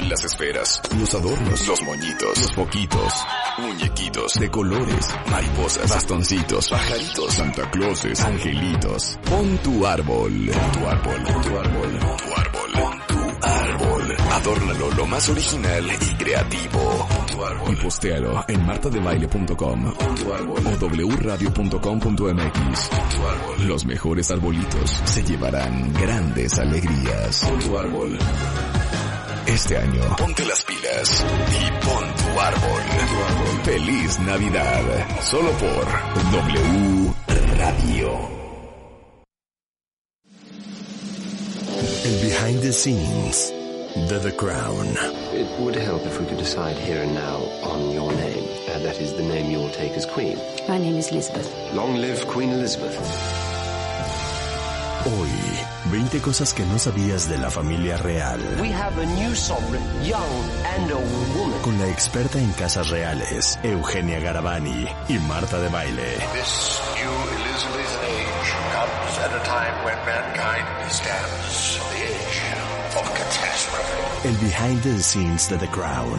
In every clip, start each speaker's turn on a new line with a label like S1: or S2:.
S1: Las esferas, los adornos, los moñitos, los foquitos, muñequitos de colores, mariposas, bastoncitos, pajaritos, Santa Clauses, angelitos. Pon tu árbol, pon tu árbol, pon tu árbol, pon tu árbol, pon tu árbol. Adórnalo lo más original y creativo. Pon tu árbol. Y postéalo en martadebaile.com o wradio.com.mx. Los mejores arbolitos se llevarán grandes alegrías. Pon tu árbol. Este año, ponte las pilas y pon tu árbol. Feliz Navidad. Solo por W Radio.
S2: El behind the scenes de The Crown.
S3: It would help if we could decide here and now on your name. Uh, that is the name you will take as Queen.
S4: My name is Elizabeth.
S3: Long live Queen Elizabeth.
S2: Hoy, 20 cosas que no sabías de la familia real.
S5: We have a new sovereign, young and old woman.
S2: Con la experta en casas reales, Eugenia Garavani y Marta de Baile.
S6: This new Elizabeth age comes at a time when mankind stands on the edge of catastrophe.
S2: El behind the scenes de The Crown.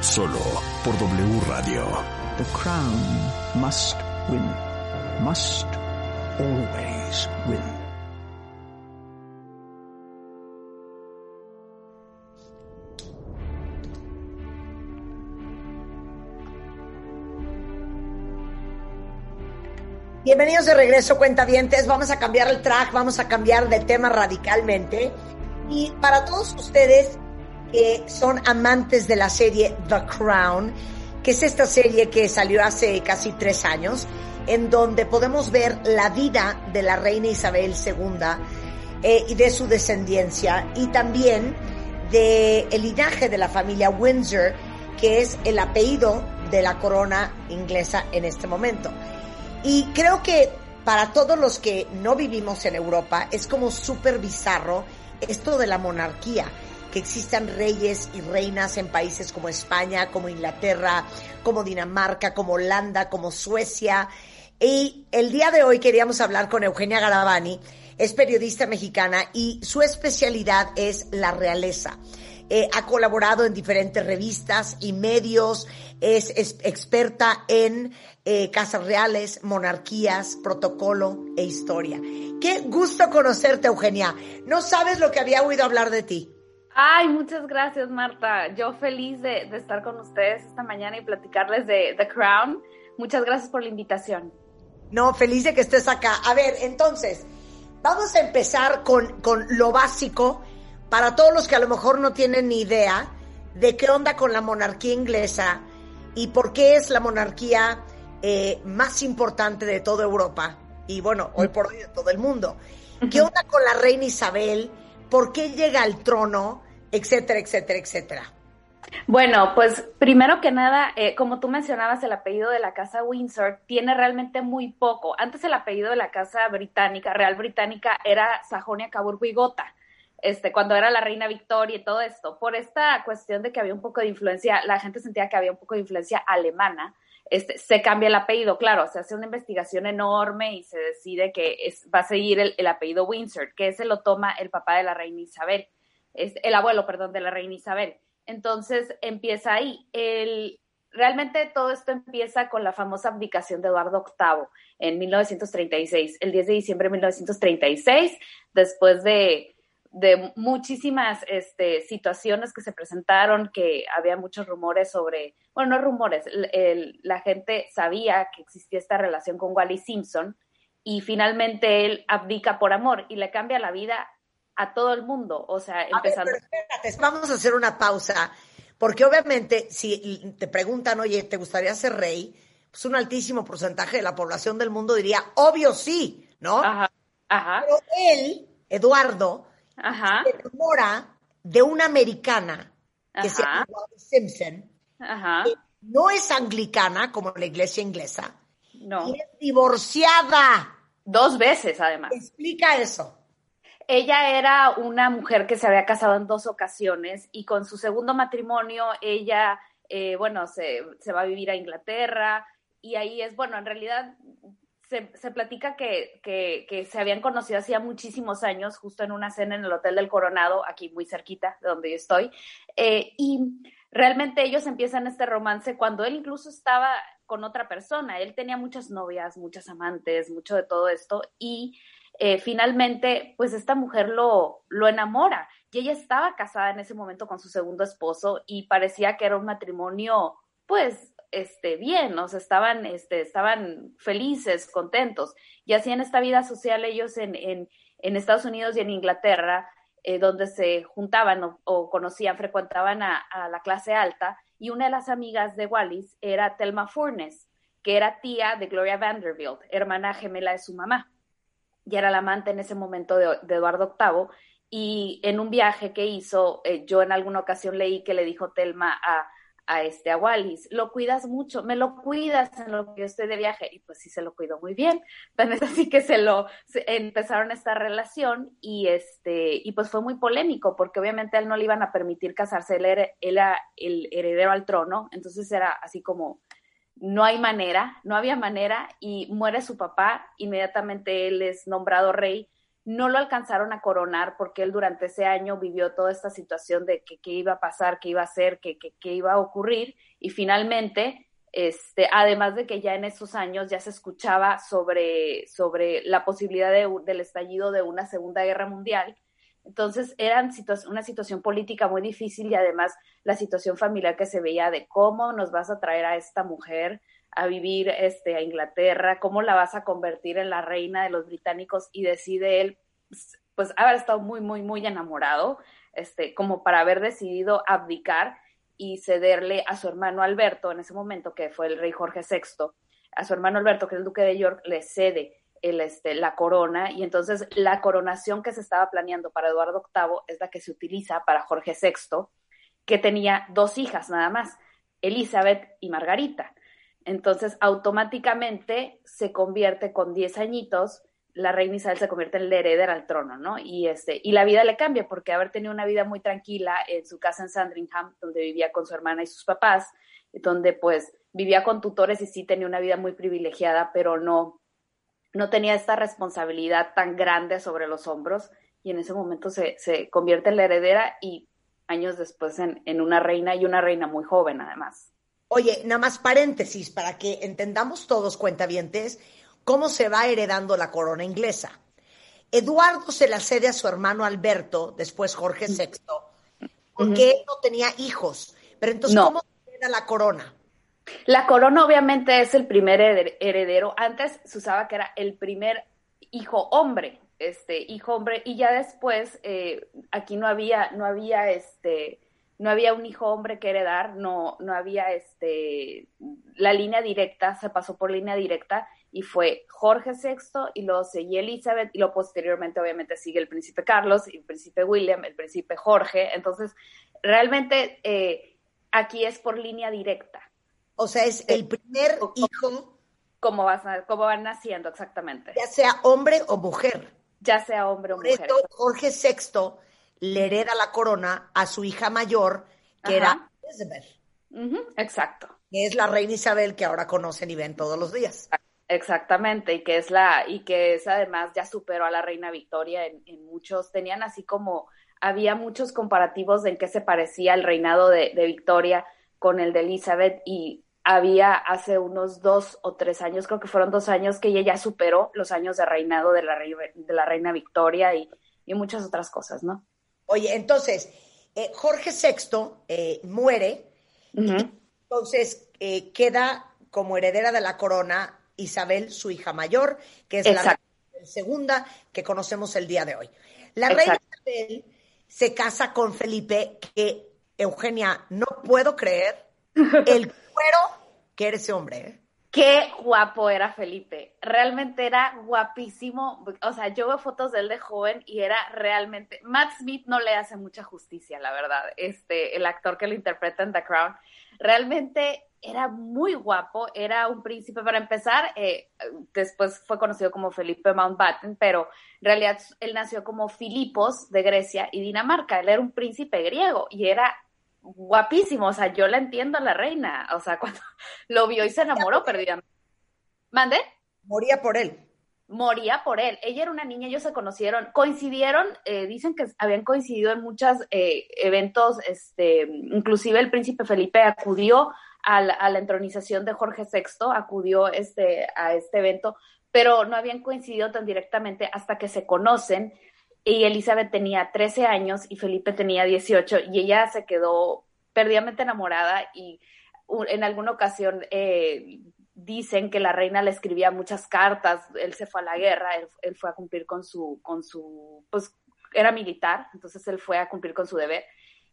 S2: Solo por W Radio.
S7: The crown must win. Must always win.
S8: Bienvenidos de regreso, cuentavientes. Vamos a cambiar el track, vamos a cambiar de tema radicalmente. Y para todos ustedes que son amantes de la serie The Crown, que es esta serie que salió hace casi tres años, en donde podemos ver la vida de la reina Isabel II eh, y de su descendencia, y también de el linaje de la familia Windsor, que es el apellido de la corona inglesa en este momento. Y creo que para todos los que no vivimos en Europa es como súper bizarro esto de la monarquía, que existan reyes y reinas en países como España, como Inglaterra, como Dinamarca, como Holanda, como Suecia. Y el día de hoy queríamos hablar con Eugenia Garavani, es periodista mexicana y su especialidad es la realeza. Eh, ha colaborado en diferentes revistas y medios, es, es experta en eh, casas reales, monarquías, protocolo e historia. Qué gusto conocerte, Eugenia. No sabes lo que había oído hablar de ti.
S9: Ay, muchas gracias, Marta. Yo feliz de, de estar con ustedes esta mañana y platicarles de The Crown. Muchas gracias por la invitación.
S8: No, feliz de que estés acá. A ver, entonces, vamos a empezar con, con lo básico para todos los que a lo mejor no tienen ni idea de qué onda con la monarquía inglesa y por qué es la monarquía eh, más importante de toda Europa y bueno, hoy por hoy de todo el mundo. ¿Qué onda con la reina Isabel? ¿Por qué llega al trono? Etcétera, etcétera, etcétera.
S9: Bueno, pues primero que nada, eh, como tú mencionabas, el apellido de la casa Windsor tiene realmente muy poco. Antes el apellido de la casa británica, real británica, era Sajonia Caburgo y Gotha este, cuando era la reina Victoria y todo esto, por esta cuestión de que había un poco de influencia, la gente sentía que había un poco de influencia alemana, este, se cambia el apellido, claro, se hace una investigación enorme y se decide que es, va a seguir el, el, apellido Windsor, que ese lo toma el papá de la reina Isabel, es, el abuelo, perdón, de la reina Isabel. Entonces empieza ahí. El, realmente todo esto empieza con la famosa abdicación de Eduardo VIII en 1936, el 10 de diciembre de 1936, después de de muchísimas este, situaciones que se presentaron, que había muchos rumores sobre, bueno, no rumores, el, el, la gente sabía que existía esta relación con Wally Simpson y finalmente él abdica por amor y le cambia la vida a todo el mundo, o sea, empezando...
S8: Ver, espérate, vamos a hacer una pausa, porque obviamente si te preguntan, oye, ¿te gustaría ser rey? Pues un altísimo porcentaje de la población del mundo diría, obvio sí, ¿no?
S9: Ajá, ajá.
S8: Pero él, Eduardo,
S9: Ajá.
S8: se enamora de una americana que se llama Simpson,
S9: Ajá.
S8: no es anglicana como la iglesia inglesa,
S9: no.
S8: y es divorciada.
S9: Dos veces, además.
S8: Explica eso.
S9: Ella era una mujer que se había casado en dos ocasiones y con su segundo matrimonio ella, eh, bueno, se, se, va a vivir a Inglaterra y ahí es, bueno, en realidad se, platica que, que, que, se habían conocido hacía muchísimos años, justo en una cena en el Hotel del Coronado, aquí muy cerquita de donde yo estoy, eh, y realmente ellos empiezan este romance cuando él incluso estaba con otra persona, él tenía muchas novias, muchas amantes, mucho de todo esto y eh, finalmente, pues esta mujer lo, lo enamora. Y ella estaba casada en ese momento con su segundo esposo y parecía que era un matrimonio, pues, este, bien, o sea, estaban, este, estaban felices, contentos. Y así en esta vida social ellos en, en, en Estados Unidos y en Inglaterra, eh, donde se juntaban o, o conocían, frecuentaban a, a, la clase alta, y una de las amigas de Wallis era Thelma Furness, que era tía de Gloria Vanderbilt, hermana gemela de su mamá y era la amante en ese momento de, Eduardo VIII. Y en un viaje que hizo, eh, yo en alguna ocasión leí que le dijo Telma a, a, este, a Wallis, lo cuidas mucho, me lo cuidas en lo que yo estoy de viaje. Y pues sí se lo cuidó muy bien. Entonces así que se lo, empezaron esta relación y este, y pues fue muy polémico porque obviamente a él no le iban a permitir casarse, él era el heredero al trono. Entonces era así como, no hay manera, no había manera y muere su papá, inmediatamente él es nombrado rey, no lo alcanzaron a coronar porque él durante ese año vivió toda esta situación de qué iba a pasar, qué iba a hacer, qué, iba a ocurrir. Y finalmente, este, además de que ya en esos años ya se escuchaba sobre, sobre la posibilidad de, del estallido de una segunda guerra mundial, entonces, situ una situación política muy difícil y además la situación familiar que se veía de cómo nos vas a traer a esta mujer a vivir este, a Inglaterra, cómo la vas a convertir en la reina de los británicos y decide él, pues, pues haber estado muy, muy, muy enamorado, este, como para haber decidido abdicar y cederle a su hermano Alberto, en ese momento que fue el rey Jorge VI, a su hermano Alberto, que es el duque de York, le cede el, este, la corona y entonces la coronación que se estaba planeando para Eduardo VIII es la que se utiliza para Jorge VI, que tenía dos hijas nada más, Elizabeth y Margarita. Entonces, automáticamente se convierte con 10 añitos, la reina Isabel se convierte en la heredera al trono, ¿no? Y, este, y la vida le cambia porque haber tenido una vida muy tranquila en su casa en Sandringham, donde vivía con su hermana y sus papás, donde pues vivía con tutores y sí tenía una vida muy privilegiada, pero no, no tenía esta responsabilidad tan grande sobre los hombros y en ese momento se, se convierte en la heredera y años después en, en, una reina y una reina muy joven además.
S8: Oye, nada más paréntesis para que entendamos todos cuentavientes cómo se va heredando la corona inglesa. Eduardo se la cede a su hermano Alberto, después Jorge VI, porque uh -huh. él no tenía hijos. Pero entonces, no. ¿cómo se hereda la corona?
S9: La corona obviamente es el primer heredero. Antes se usaba que era el primer hijo hombre, este hijo hombre, y ya después eh, aquí no había, no había este, no había un hijo hombre que heredar, no, no había este, la línea directa, se pasó por línea directa y fue Jorge VI y luego seguía Elizabeth y luego posteriormente obviamente sigue el príncipe Carlos, el príncipe William, el príncipe Jorge. Entonces, realmente eh, aquí es por línea directa.
S8: O sea, es el primer hijo.
S9: Como, vas, como van naciendo, exactamente.
S8: Ya sea hombre o mujer.
S9: Ya sea hombre o
S8: Por
S9: mujer.
S8: Esto, Jorge VI le hereda la corona a su hija mayor, que Ajá. era Elizabeth.
S9: Uh -huh. Exacto.
S8: Que es la reina Isabel que ahora conocen y ven todos los días.
S9: Exactamente, y que es la, y que es además ya superó a la reina Victoria en, en muchos, tenían así como, había muchos comparativos de en qué se parecía el reinado de, de Victoria con el de Elizabeth y había hace unos dos o tres años, creo que fueron dos años, que ella ya superó los años de reinado de la, de la reina Victoria y, y, muchas otras cosas, ¿no?
S8: Oye, entonces, eh, Jorge VI eh, muere, uh -huh. entonces eh, queda como heredera de la corona Isabel, su hija mayor, que es Exacto. la segunda que conocemos el día de hoy. La Exacto. reina Isabel se casa con Felipe, que Eugenia, no puedo creer el cuero que era ese hombre.
S9: Qué guapo era Felipe. Realmente era guapísimo. O sea, yo veo fotos de él de joven y era realmente. Matt Smith no le hace mucha justicia, la verdad. Este, el actor que lo interpreta en The Crown. Realmente era muy guapo, era un príncipe. Para empezar, eh, después fue conocido como Felipe Mountbatten, pero en realidad él nació como Filipos de Grecia y Dinamarca. Él era un príncipe griego y era guapísimo, o sea, yo la entiendo a la reina, o sea, cuando lo vio y se enamoró perdidamente. ¿Mande?
S8: Moría por él.
S9: Moría por él. Ella era una niña, ellos se conocieron, coincidieron, eh, dicen que habían coincidido en muchos eh, eventos, este, inclusive el príncipe Felipe acudió a la, a la, entronización de Jorge VI, acudió este, a este evento, pero no habían coincidido tan directamente hasta que se conocen y Elizabeth tenía 13 años y Felipe tenía 18 y ella se quedó perdidamente enamorada y en alguna ocasión eh, dicen que la reina le escribía muchas cartas, él se fue a la guerra, él, fue a cumplir con su, con su, pues era militar, entonces él fue a cumplir con su deber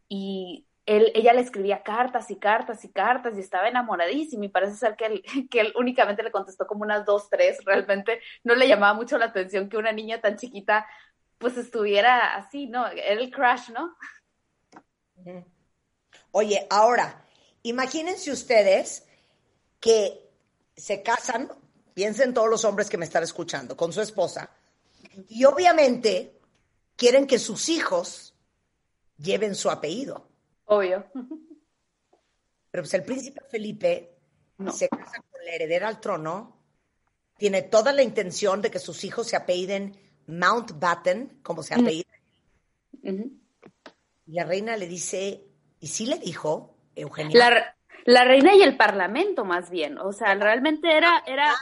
S9: y él, ella le escribía cartas y cartas y cartas y estaba enamoradísima y parece ser que que él únicamente le contestó como unas dos, tres, realmente no le llamaba mucho la atención que una niña tan chiquita pues estuviera así, ¿no? Era el crash, ¿no?
S8: Oye, ahora, imagínense ustedes que se casan, piensen todos los hombres que me están escuchando, con su esposa, y obviamente quieren que sus hijos lleven su apellido.
S9: Obvio.
S8: Pero pues el príncipe Felipe se casa con la heredera al trono, tiene toda la intención de que sus hijos se apelliden Mountbatten, como se apellida. Y la reina le dice, y sí le dijo, Eugenia.
S9: La, la, reina y el parlamento, más bien. O sea, realmente era, era.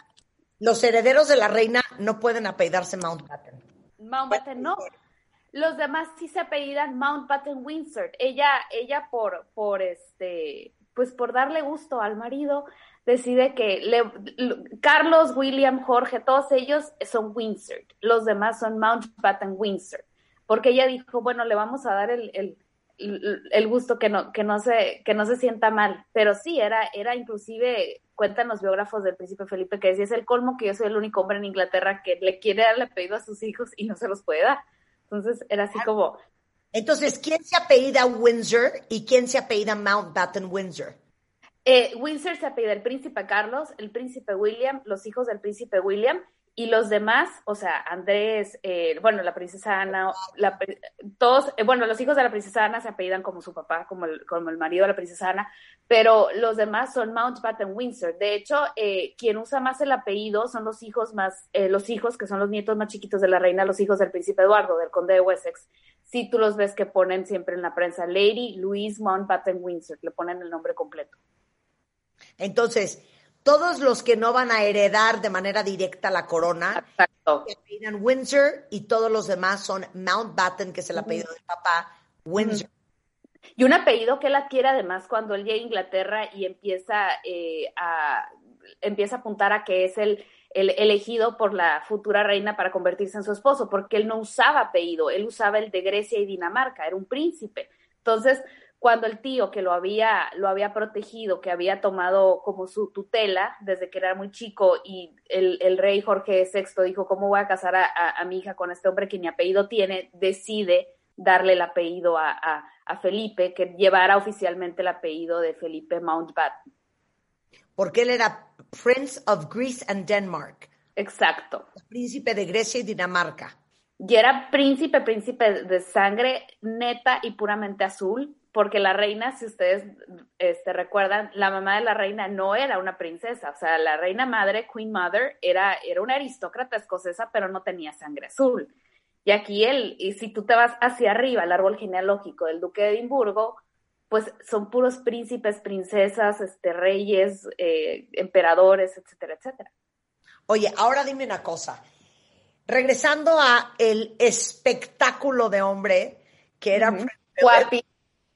S8: Los herederos de la reina no pueden apellidarse Mountbatten.
S9: Mountbatten no. Los demás sí se apellidan Mountbatten Windsor. Ella, ella por, por este, pues por darle gusto al marido, decide que le, Carlos, William, Jorge, todos ellos son Windsor, los demás son Mountbatten Windsor, porque ella dijo, bueno, le vamos a dar el, el, el, gusto que no, que, no se, que no se sienta mal, pero sí, era, era inclusive, cuentan los biógrafos del príncipe Felipe, que decía, es el colmo que yo soy el único hombre en Inglaterra que le quiere dar el apellido a sus hijos y no se los puede dar. Entonces era así como...
S8: Entonces, ¿quién se apellida Windsor y quién se apellida Mountbatten Windsor?
S9: Eh, Windsor se apellida el príncipe Carlos, el príncipe William, los hijos del príncipe William y los demás, o sea, Andrés, eh, bueno, la princesa Ana, todos, eh, bueno, los hijos de la princesa Ana se apellidan como su papá, como el, como el marido de la princesa Ana, pero los demás son Mountbatten Windsor. De hecho, eh, quien usa más el apellido son los hijos más, eh, los hijos que son los nietos más chiquitos de la reina, los hijos del príncipe Eduardo, del conde de Wessex. Si tú los ves que ponen siempre en la prensa, Lady Louise Mountbatten Windsor, le ponen el nombre completo.
S8: Entonces, todos los que no van a heredar de manera directa la corona,
S9: Exacto.
S8: se Windsor y todos los demás son Mountbatten, que es el apellido del papá, Windsor.
S9: Y un apellido que él adquiere además cuando él llega a Inglaterra y empieza, eh, a, empieza a apuntar a que es el, el, elegido por la futura reina para convertirse en su esposo, porque él no usaba apellido, él usaba el de Grecia y Dinamarca, era un príncipe. Entonces, cuando el tío que lo había, lo había protegido, que había tomado como su tutela desde que era muy chico y el, el rey Jorge VI dijo, ¿cómo voy a casar a, a, mi hija con este hombre que ni apellido tiene? Decide darle el apellido a, a, Felipe, que llevara oficialmente el apellido de Felipe Mountbatten.
S8: Porque él era Prince of Greece and Denmark.
S9: Exacto.
S8: Príncipe de Grecia y Dinamarca.
S9: Y era príncipe, príncipe de sangre neta y puramente azul, porque la reina, si ustedes este, recuerdan, la mamá de la reina no era una princesa, o sea, la reina madre, Queen Mother, era, era una aristócrata escocesa, pero no tenía sangre azul. Y aquí él, y si tú te vas hacia arriba, el árbol genealógico del duque de Edimburgo, pues son puros príncipes, princesas, este, reyes, eh, emperadores, etcétera, etcétera.
S8: Oye, ahora dime una cosa. Regresando a el espectáculo de hombre que era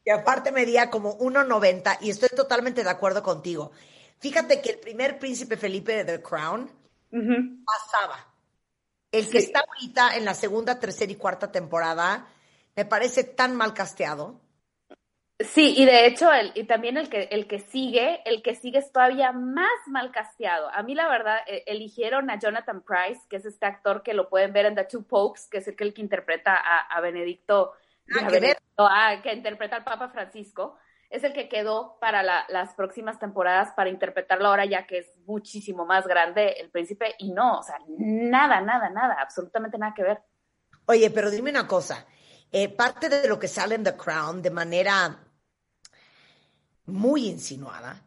S8: que aparte medía como 1,90 y estoy totalmente de acuerdo contigo. Fíjate que el primer príncipe Felipe de The Crown pasaba. El que está ahorita en la segunda, tercera y cuarta temporada me parece tan mal casteado.
S9: Sí, y de hecho, el, y también el que, el que sigue, el que sigue es todavía más mal casteado. A mí, la verdad, eh, eligieron a Jonathan Price, que es este actor que lo pueden ver en The Two Popes, que es el que, el que interpreta a, Benedicto, ah, ah, que interpreta al Papa Francisco. Es el que quedó para las próximas temporadas para interpretarlo ahora ya que es muchísimo más grande el príncipe y no, o sea, nada, nada, nada, absolutamente nada que ver.
S8: Oye, pero dime una cosa, eh, parte de lo que sale en The Crown de manera muy insinuada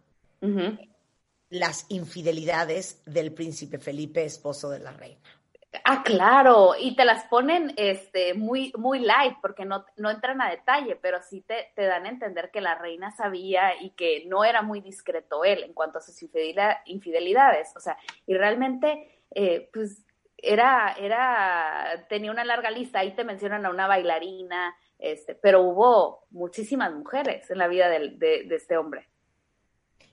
S8: las infidelidades del príncipe Felipe, esposo de la reina.
S9: Ah, claro, y te las ponen este, muy, muy light porque no, no entran a detalle, pero sí te, te, dan a entender que la reina sabía y que no era muy discreto él en cuanto a sus infidelidades. O sea, y realmente, eh, pues, era, era, tenía una larga lista, ahí te mencionan a una bailarina, este, pero hubo muchísimas mujeres en la vida de, de, este hombre.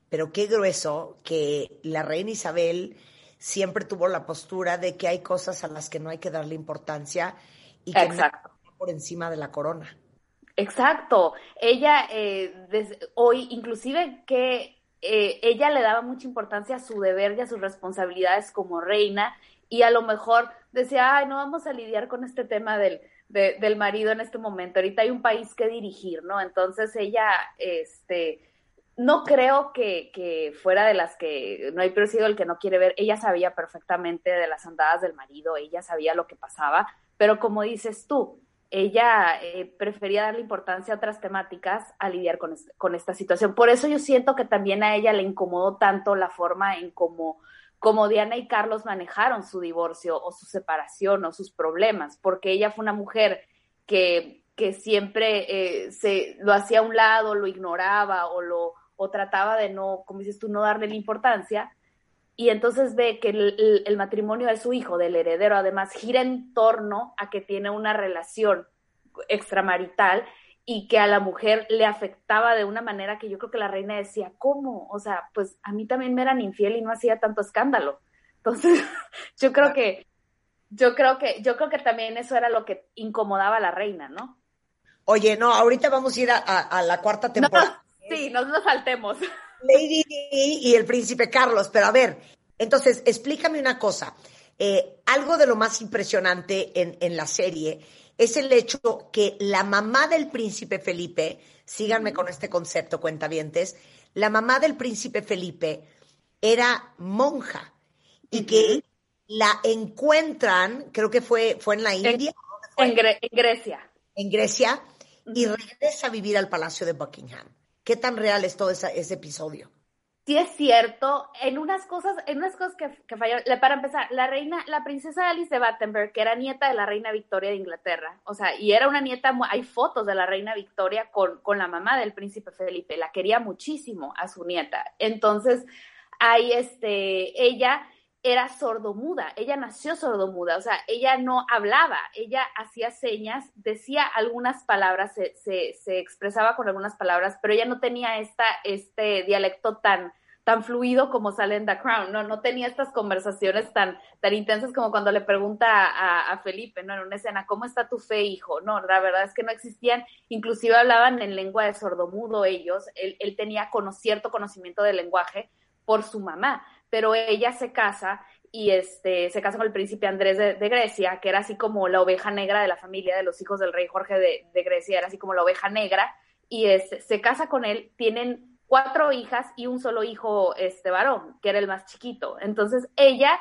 S8: Pero qué grueso que la reina Isabel siempre tuvo la postura de que hay cosas a las que no hay que darle importancia y que
S9: Exacto.
S8: por encima de la corona.
S9: Exacto. Ella, eh, hoy, inclusive que eh, ella le daba mucha importancia a su deber y a sus responsabilidades como reina y a lo mejor decía, ay, no vamos a lidiar con este tema del, del marido en este momento. Ahorita hay un país que dirigir, ¿no? Entonces ella, este, no creo que, fuera de las que no hay sido el que no quiere ver. Ella sabía perfectamente de las andadas del marido, ella sabía lo que pasaba, pero como dices tú, ella eh, prefería darle importancia a otras temáticas a lidiar con, con, esta situación. Por eso yo siento que también a ella le incomodó tanto la forma en cómo como Diana y Carlos manejaron su divorcio o su separación o sus problemas, porque ella fue una mujer que, que siempre eh, se lo hacía a un lado, lo ignoraba o lo o trataba de no, como dices tú, no darle la importancia. Y entonces ve que el, el matrimonio de su hijo, del heredero, además, gira en torno a que tiene una relación extramarital y que a la mujer le afectaba de una manera que yo creo que la reina decía, ¿cómo? O sea, pues a mí también me eran infiel y no hacía tanto escándalo. Entonces, yo creo que, yo creo que, yo creo que también eso era lo que incomodaba a la reina, ¿no?
S8: Oye, no, ahorita vamos a ir a, la cuarta temporada.
S9: Sí, no nos saltemos.
S8: Lady y el príncipe Carlos, pero a ver, entonces, explícame una cosa. Eh, algo de lo más impresionante en, en la serie es el hecho que la mamá del príncipe Felipe, síganme con este concepto, cuentavientes, la mamá del príncipe Felipe era monja y que la encuentran, creo que fue, fue en la India.
S9: En, Grecia.
S8: En Grecia, y regresa a vivir al Palacio de Buckingham. ¿Qué tan real es todo ese episodio?
S9: sí es cierto, en unas cosas, en unas cosas que, que fallaron, para empezar, la reina, la princesa Alice de Battenberg, que era nieta de la reina Victoria de Inglaterra, o sea, y era una nieta, hay fotos de la reina Victoria con, con la mamá del príncipe Felipe, la quería muchísimo a su nieta. Entonces, ahí este, ella era sordomuda, ella nació sordomuda, o sea, ella no hablaba, ella hacía señas, decía algunas palabras, se, se, se, expresaba con algunas palabras, pero ella no tenía esta, este dialecto tan, tan fluido como sale en The Crown, no, no tenía estas conversaciones tan, tan intensas como cuando le pregunta a, Felipe, ¿no? En una escena, ¿cómo está tu fe, hijo? No, la verdad es que no existían, inclusive hablaban en lengua de sordomudo ellos, él, él tenía cierto conocimiento del lenguaje por su mamá, pero ella se casa y este, se casa con el príncipe Andrés de, Grecia, que era así como la oveja negra de la familia de los hijos del rey Jorge de, Grecia, era así como la oveja negra, y este, se casa con él, tienen cuatro hijas y un solo hijo este varón, que era el más chiquito. Entonces ella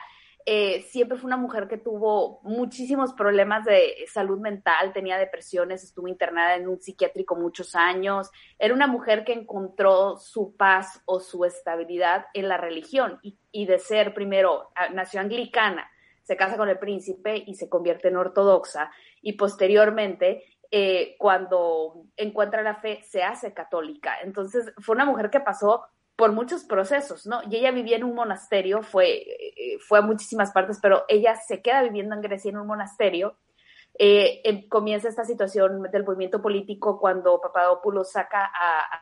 S9: eh, siempre fue una mujer que tuvo muchísimos problemas de salud mental, tenía depresiones, estuvo internada en un psiquiátrico muchos años. Era una mujer que encontró su paz o su estabilidad en la religión y, de ser primero, nació anglicana, se casa con el príncipe y se convierte en ortodoxa y posteriormente eh, cuando encuentra la fe se hace católica. Entonces fue una mujer que pasó por muchos procesos, ¿no? Y ella vivía en un monasterio, fue, eh, fue a muchísimas partes, pero ella se queda viviendo en Grecia en un monasterio. Eh, em, comienza esta situación del movimiento político cuando Papadopoulos saca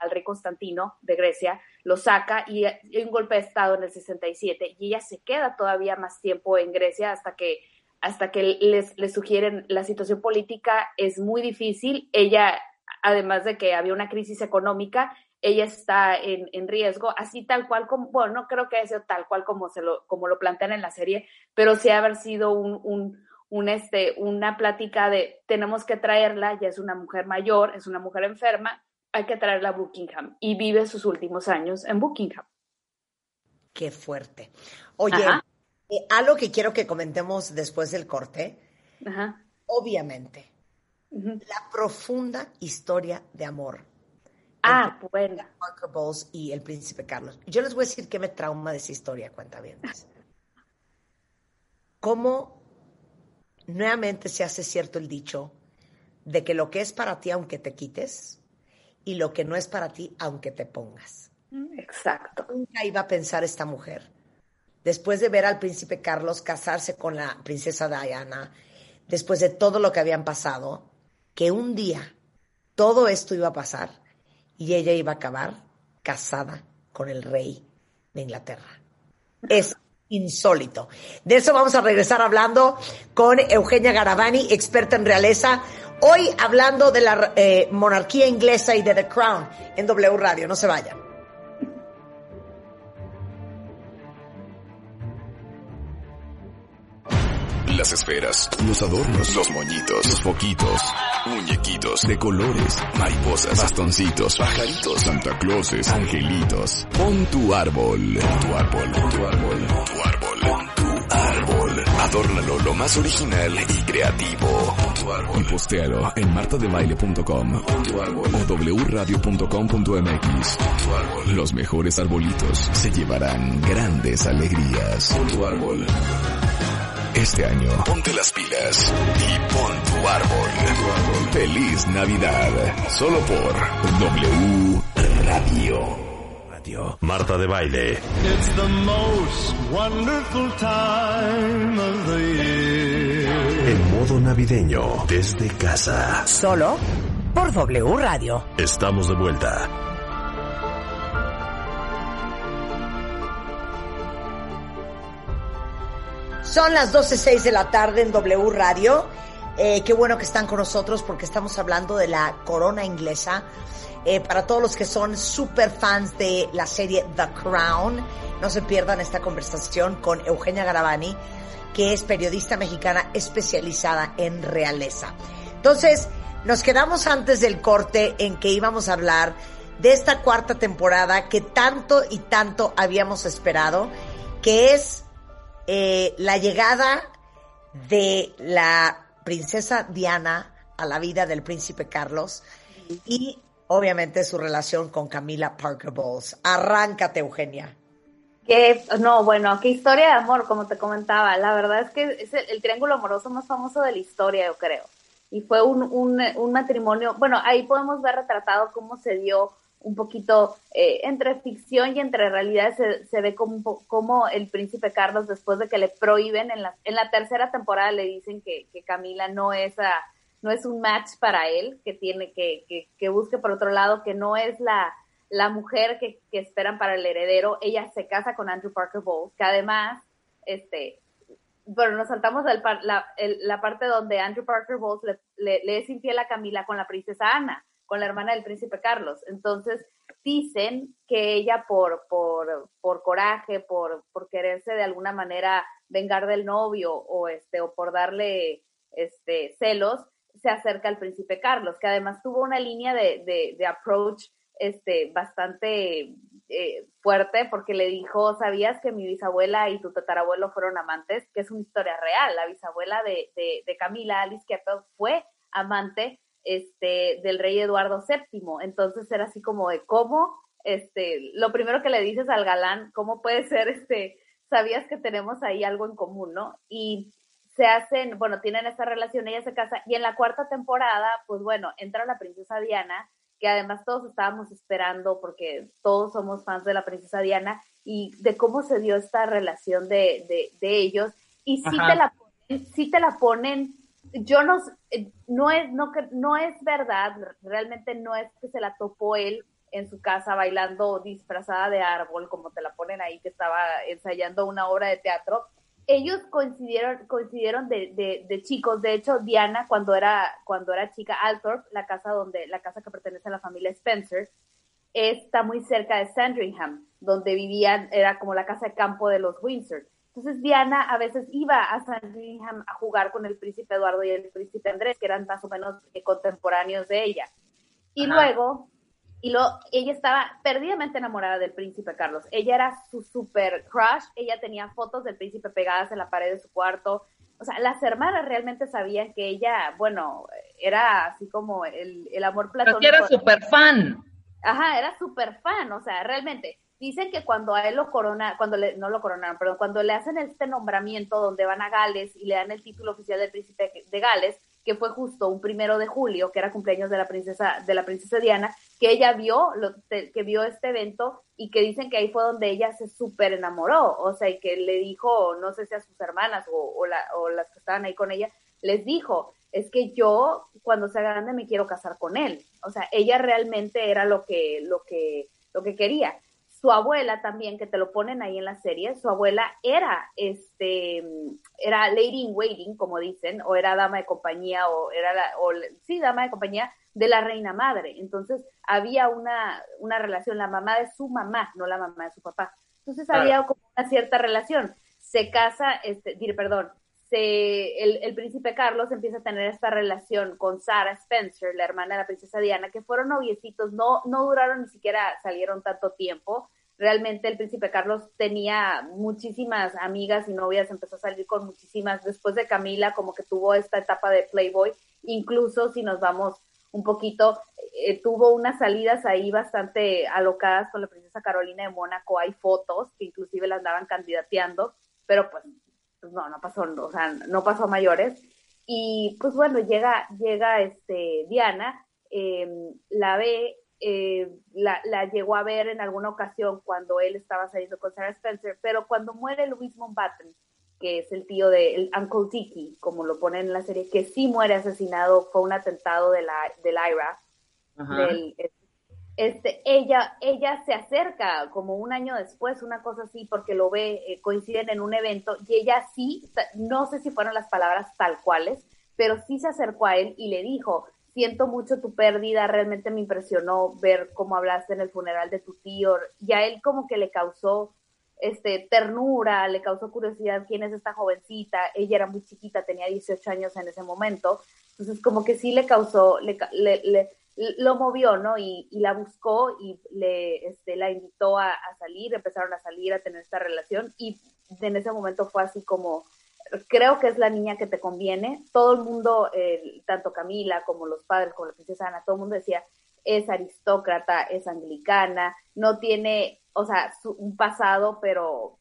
S9: al rey Constantino de Grecia, lo saca y hay un golpe de Estado en el 67 y ella se queda todavía más tiempo en Grecia hasta que hasta que les, les sugieren la situación política es muy difícil. Ella además de que había una crisis económica, ella está en, en, riesgo, así tal cual como, bueno, no creo que haya sido tal cual como, se lo, como lo plantean en la serie, pero sí haber sido un, un, un, este, una plática de tenemos que traerla, ya es una mujer mayor, es una mujer enferma, hay que traerla a Buckingham y vive sus últimos años en Buckingham.
S8: Qué fuerte. Oye, eh, algo que quiero que comentemos después del corte, Ajá. obviamente, la profunda historia de amor
S9: Ah, bueno.
S8: Parker Bowles y el príncipe Carlos. Yo les voy a decir qué me trauma de esa historia, cuenta bien. Cómo nuevamente se hace cierto el dicho de que lo que es para ti aunque te quites y lo que no es para ti aunque te pongas.
S9: Exacto.
S8: Nunca iba a pensar esta mujer. Después de ver al príncipe Carlos casarse con la princesa Diana, después de todo lo que habían pasado, que un día todo esto iba a pasar y ella iba a acabar casada con el rey de Inglaterra. Es insólito. De eso vamos a regresar hablando con Eugenia Garavani, experta en realeza. Hoy hablando de la eh, monarquía inglesa y de The Crown en W Radio. No se vayan.
S1: Las esferas, los adornos, los moñitos, los foquitos, muñequitos de colores, mariposas, bastoncitos, pajaritos, Santa Clauses, angelitos. Pon tu árbol, pon tu árbol, pon tu árbol, pon tu árbol, pon tu árbol. Adórnalo lo más original y creativo. Pon tu árbol. Y postéalo en martadebaile.com o wradio.com.mx. Tu árbol. Los mejores arbolitos se llevarán grandes alegrías. Pon tu árbol. Este año, ponte las pilas y pon tu árbol. Feliz Navidad. Solo por W Radio. Radio.
S2: Marta de baile.
S4: It's the most wonderful time of the year.
S2: En modo navideño, desde casa.
S8: Solo por W Radio.
S2: Estamos de vuelta.
S8: Son las 12.06 de la tarde en W Radio. Eh, qué bueno que están con nosotros porque estamos hablando de la corona inglesa. Eh, para todos los que son super fans de la serie The Crown, no se pierdan esta conversación con Eugenia Garavani, que es periodista mexicana especializada en realeza. Entonces, nos quedamos antes del corte en que íbamos a hablar de esta cuarta temporada que tanto y tanto habíamos esperado, que es eh, la llegada de la princesa Diana a la vida del príncipe Carlos y obviamente su relación con Camila Parker Bowles. Arráncate, Eugenia.
S9: Que, no, bueno, qué historia de amor, como te comentaba. La verdad es que es el, triángulo amoroso más famoso de la historia, yo creo. Y fue un, un, un matrimonio, bueno, ahí podemos ver retratado cómo se dio un poquito eh, entre ficción y entre realidad se, se ve como, como, el príncipe Carlos después de que le prohíben en la, en la tercera temporada le dicen que, que Camila no es a, no es un match para él, que tiene que, que, que busque por otro lado, que no es la, la mujer que, que, esperan para el heredero. Ella se casa con Andrew Parker Bowles, que además, este, bueno, nos saltamos del, la, la parte donde Andrew Parker Bowles le, le, le es infiel a Camila con la princesa Ana la hermana del príncipe Carlos. Entonces, dicen que ella por, por, por coraje, por, por quererse de alguna manera vengar del novio o, este, o por darle este, celos, se acerca al príncipe Carlos, que además tuvo una línea de, de, de approach este, bastante eh, fuerte porque le dijo, ¿sabías que mi bisabuela y tu tatarabuelo fueron amantes? Que es una historia real. La bisabuela de, de, de Camila, Alice Keppel, fue amante este, del rey Eduardo VII. Entonces era así como de cómo, este, lo primero que le dices al galán, cómo puede ser, este, sabías que tenemos ahí algo en común, ¿no? Y se hacen, bueno, tienen esta relación, ella se casa, y en la cuarta temporada, pues bueno, entra la princesa Diana, que además todos estábamos esperando, porque todos somos fans de la princesa Diana, y de cómo se dio esta relación de, de, de ellos, y sí te, la ponen, sí te la ponen yo no, eh, no es, no, no es verdad, realmente no es que se la topó él en su casa bailando disfrazada de árbol, como te la ponen ahí, que estaba ensayando una obra de teatro. ellos coincidieron, coincidieron de, de, de, chicos. De hecho, Diana, cuando era, cuando era chica, Althorp, la casa donde, la casa que pertenece a la familia Spencer, está muy cerca de Sandringham, donde vivían, era como la casa de campo de los Windsor. Entonces Diana a veces iba a Sandringham a jugar con el príncipe Eduardo y el príncipe Andrés, que eran más o menos contemporáneos de ella. Y luego, y lo, ella estaba perdidamente enamorada del príncipe Carlos. Ella era su super crush, ella tenía fotos del príncipe pegadas en la pared de su cuarto. O sea, las hermanas realmente sabían que ella, bueno, era así como el, el amor platónico.
S10: que era super fan.
S9: Ajá, era súper fan, o sea, realmente. Dicen que cuando a él lo corona, cuando le, no lo coronaron, perdón, cuando le hacen este nombramiento donde van a Gales y le dan el título oficial del príncipe de Gales, que fue justo un primero de julio, que era cumpleaños de la princesa, de la princesa Diana, que ella vio, lo, que vio este evento y que dicen que ahí fue donde ella se súper enamoró, o sea, y que le dijo, no sé si a sus hermanas o, la, o las que estaban ahí con ella, les dijo, es que yo cuando sea grande me quiero casar con él. O sea, ella realmente era lo que, lo que, lo que quería. Su abuela también, que te lo ponen ahí en la serie, su abuela era, este, era lady in waiting, como dicen, o era dama de compañía, o era, la, o, sí, dama de compañía de la reina madre. Entonces, había una, una relación, la mamá de su mamá, no la mamá de su papá. Entonces, había como una cierta relación. Se casa, este, perdón, el, el, príncipe Carlos empieza a tener esta relación con Sarah Spencer, la hermana de la princesa Diana, que fueron noviecitos, no, no duraron ni siquiera, salieron tanto tiempo. Realmente el príncipe Carlos tenía muchísimas amigas y novias, empezó a salir con muchísimas. Después de Camila, como que tuvo esta etapa de Playboy, incluso si nos vamos un poquito, eh, tuvo unas salidas ahí bastante alocadas con la princesa Carolina de Mónaco. Hay fotos que inclusive la andaban candidateando, pero pues pues no, no pasó, o sea, no pasó a mayores. Y pues bueno, llega, llega este Diana, em, la ve, eh, la, la, llegó a ver en alguna ocasión cuando él estaba saliendo con Sarah Spencer, pero cuando muere Louis Mountbatten, que es el tío de Uncle Tiki, como lo ponen en la serie, que sí muere asesinado, fue un atentado de la, del IRA, del, este, ella, ella se acerca como un año después, una cosa así, porque lo ve, eh, coinciden en un evento, y ella sí, no sé si fueron las palabras tal cuales, pero sí se acercó a él y le dijo, siento mucho tu pérdida, realmente me impresionó ver cómo hablaste en el funeral de tu tío, y a él como que le causó este, ternura, le causó curiosidad quién es esta jovencita, ella era muy chiquita, tenía 18 años en ese momento, entonces como que sí le causó, le, le lo movió, ¿no? Y, y, la buscó y le, este, la invitó a, salir, empezaron a salir, a tener esta relación y en ese momento fue así como, creo que es la niña que te conviene. Todo el mundo, tanto Camila como los padres, como la princesa Ana, todo el mundo decía, es aristócrata, es anglicana, no tiene, o sea, un pasado, pero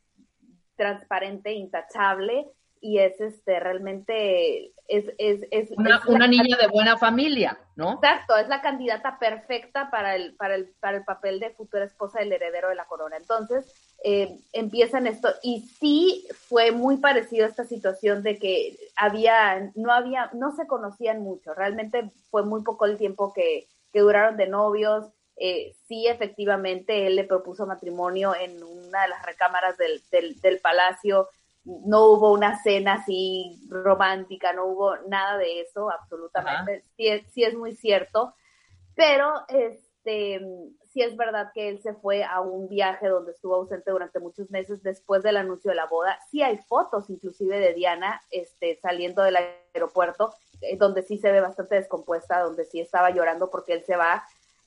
S9: transparente, intachable, y es este realmente es, es, es
S10: una, niña de buena familia, ¿no?
S9: Exacto, es la candidata perfecta para el, para el, para el papel de futura esposa del heredero de la corona. Entonces, eh, empiezan esto, y sí fue muy parecido a esta situación de que había, no había, no se conocían mucho, realmente fue muy poco el tiempo que, que duraron de novios. Eh, sí, efectivamente, él le propuso matrimonio en una de las recámaras del, del, del palacio. No hubo una cena así romántica, no hubo nada de eso, absolutamente. Sí es, sí es, muy cierto, pero este, sí es verdad que él se fue a un viaje donde estuvo ausente durante muchos meses después del anuncio de la boda. Sí hay fotos inclusive de Diana este, saliendo del aeropuerto, eh, donde sí se ve bastante descompuesta, donde sí estaba llorando porque él se va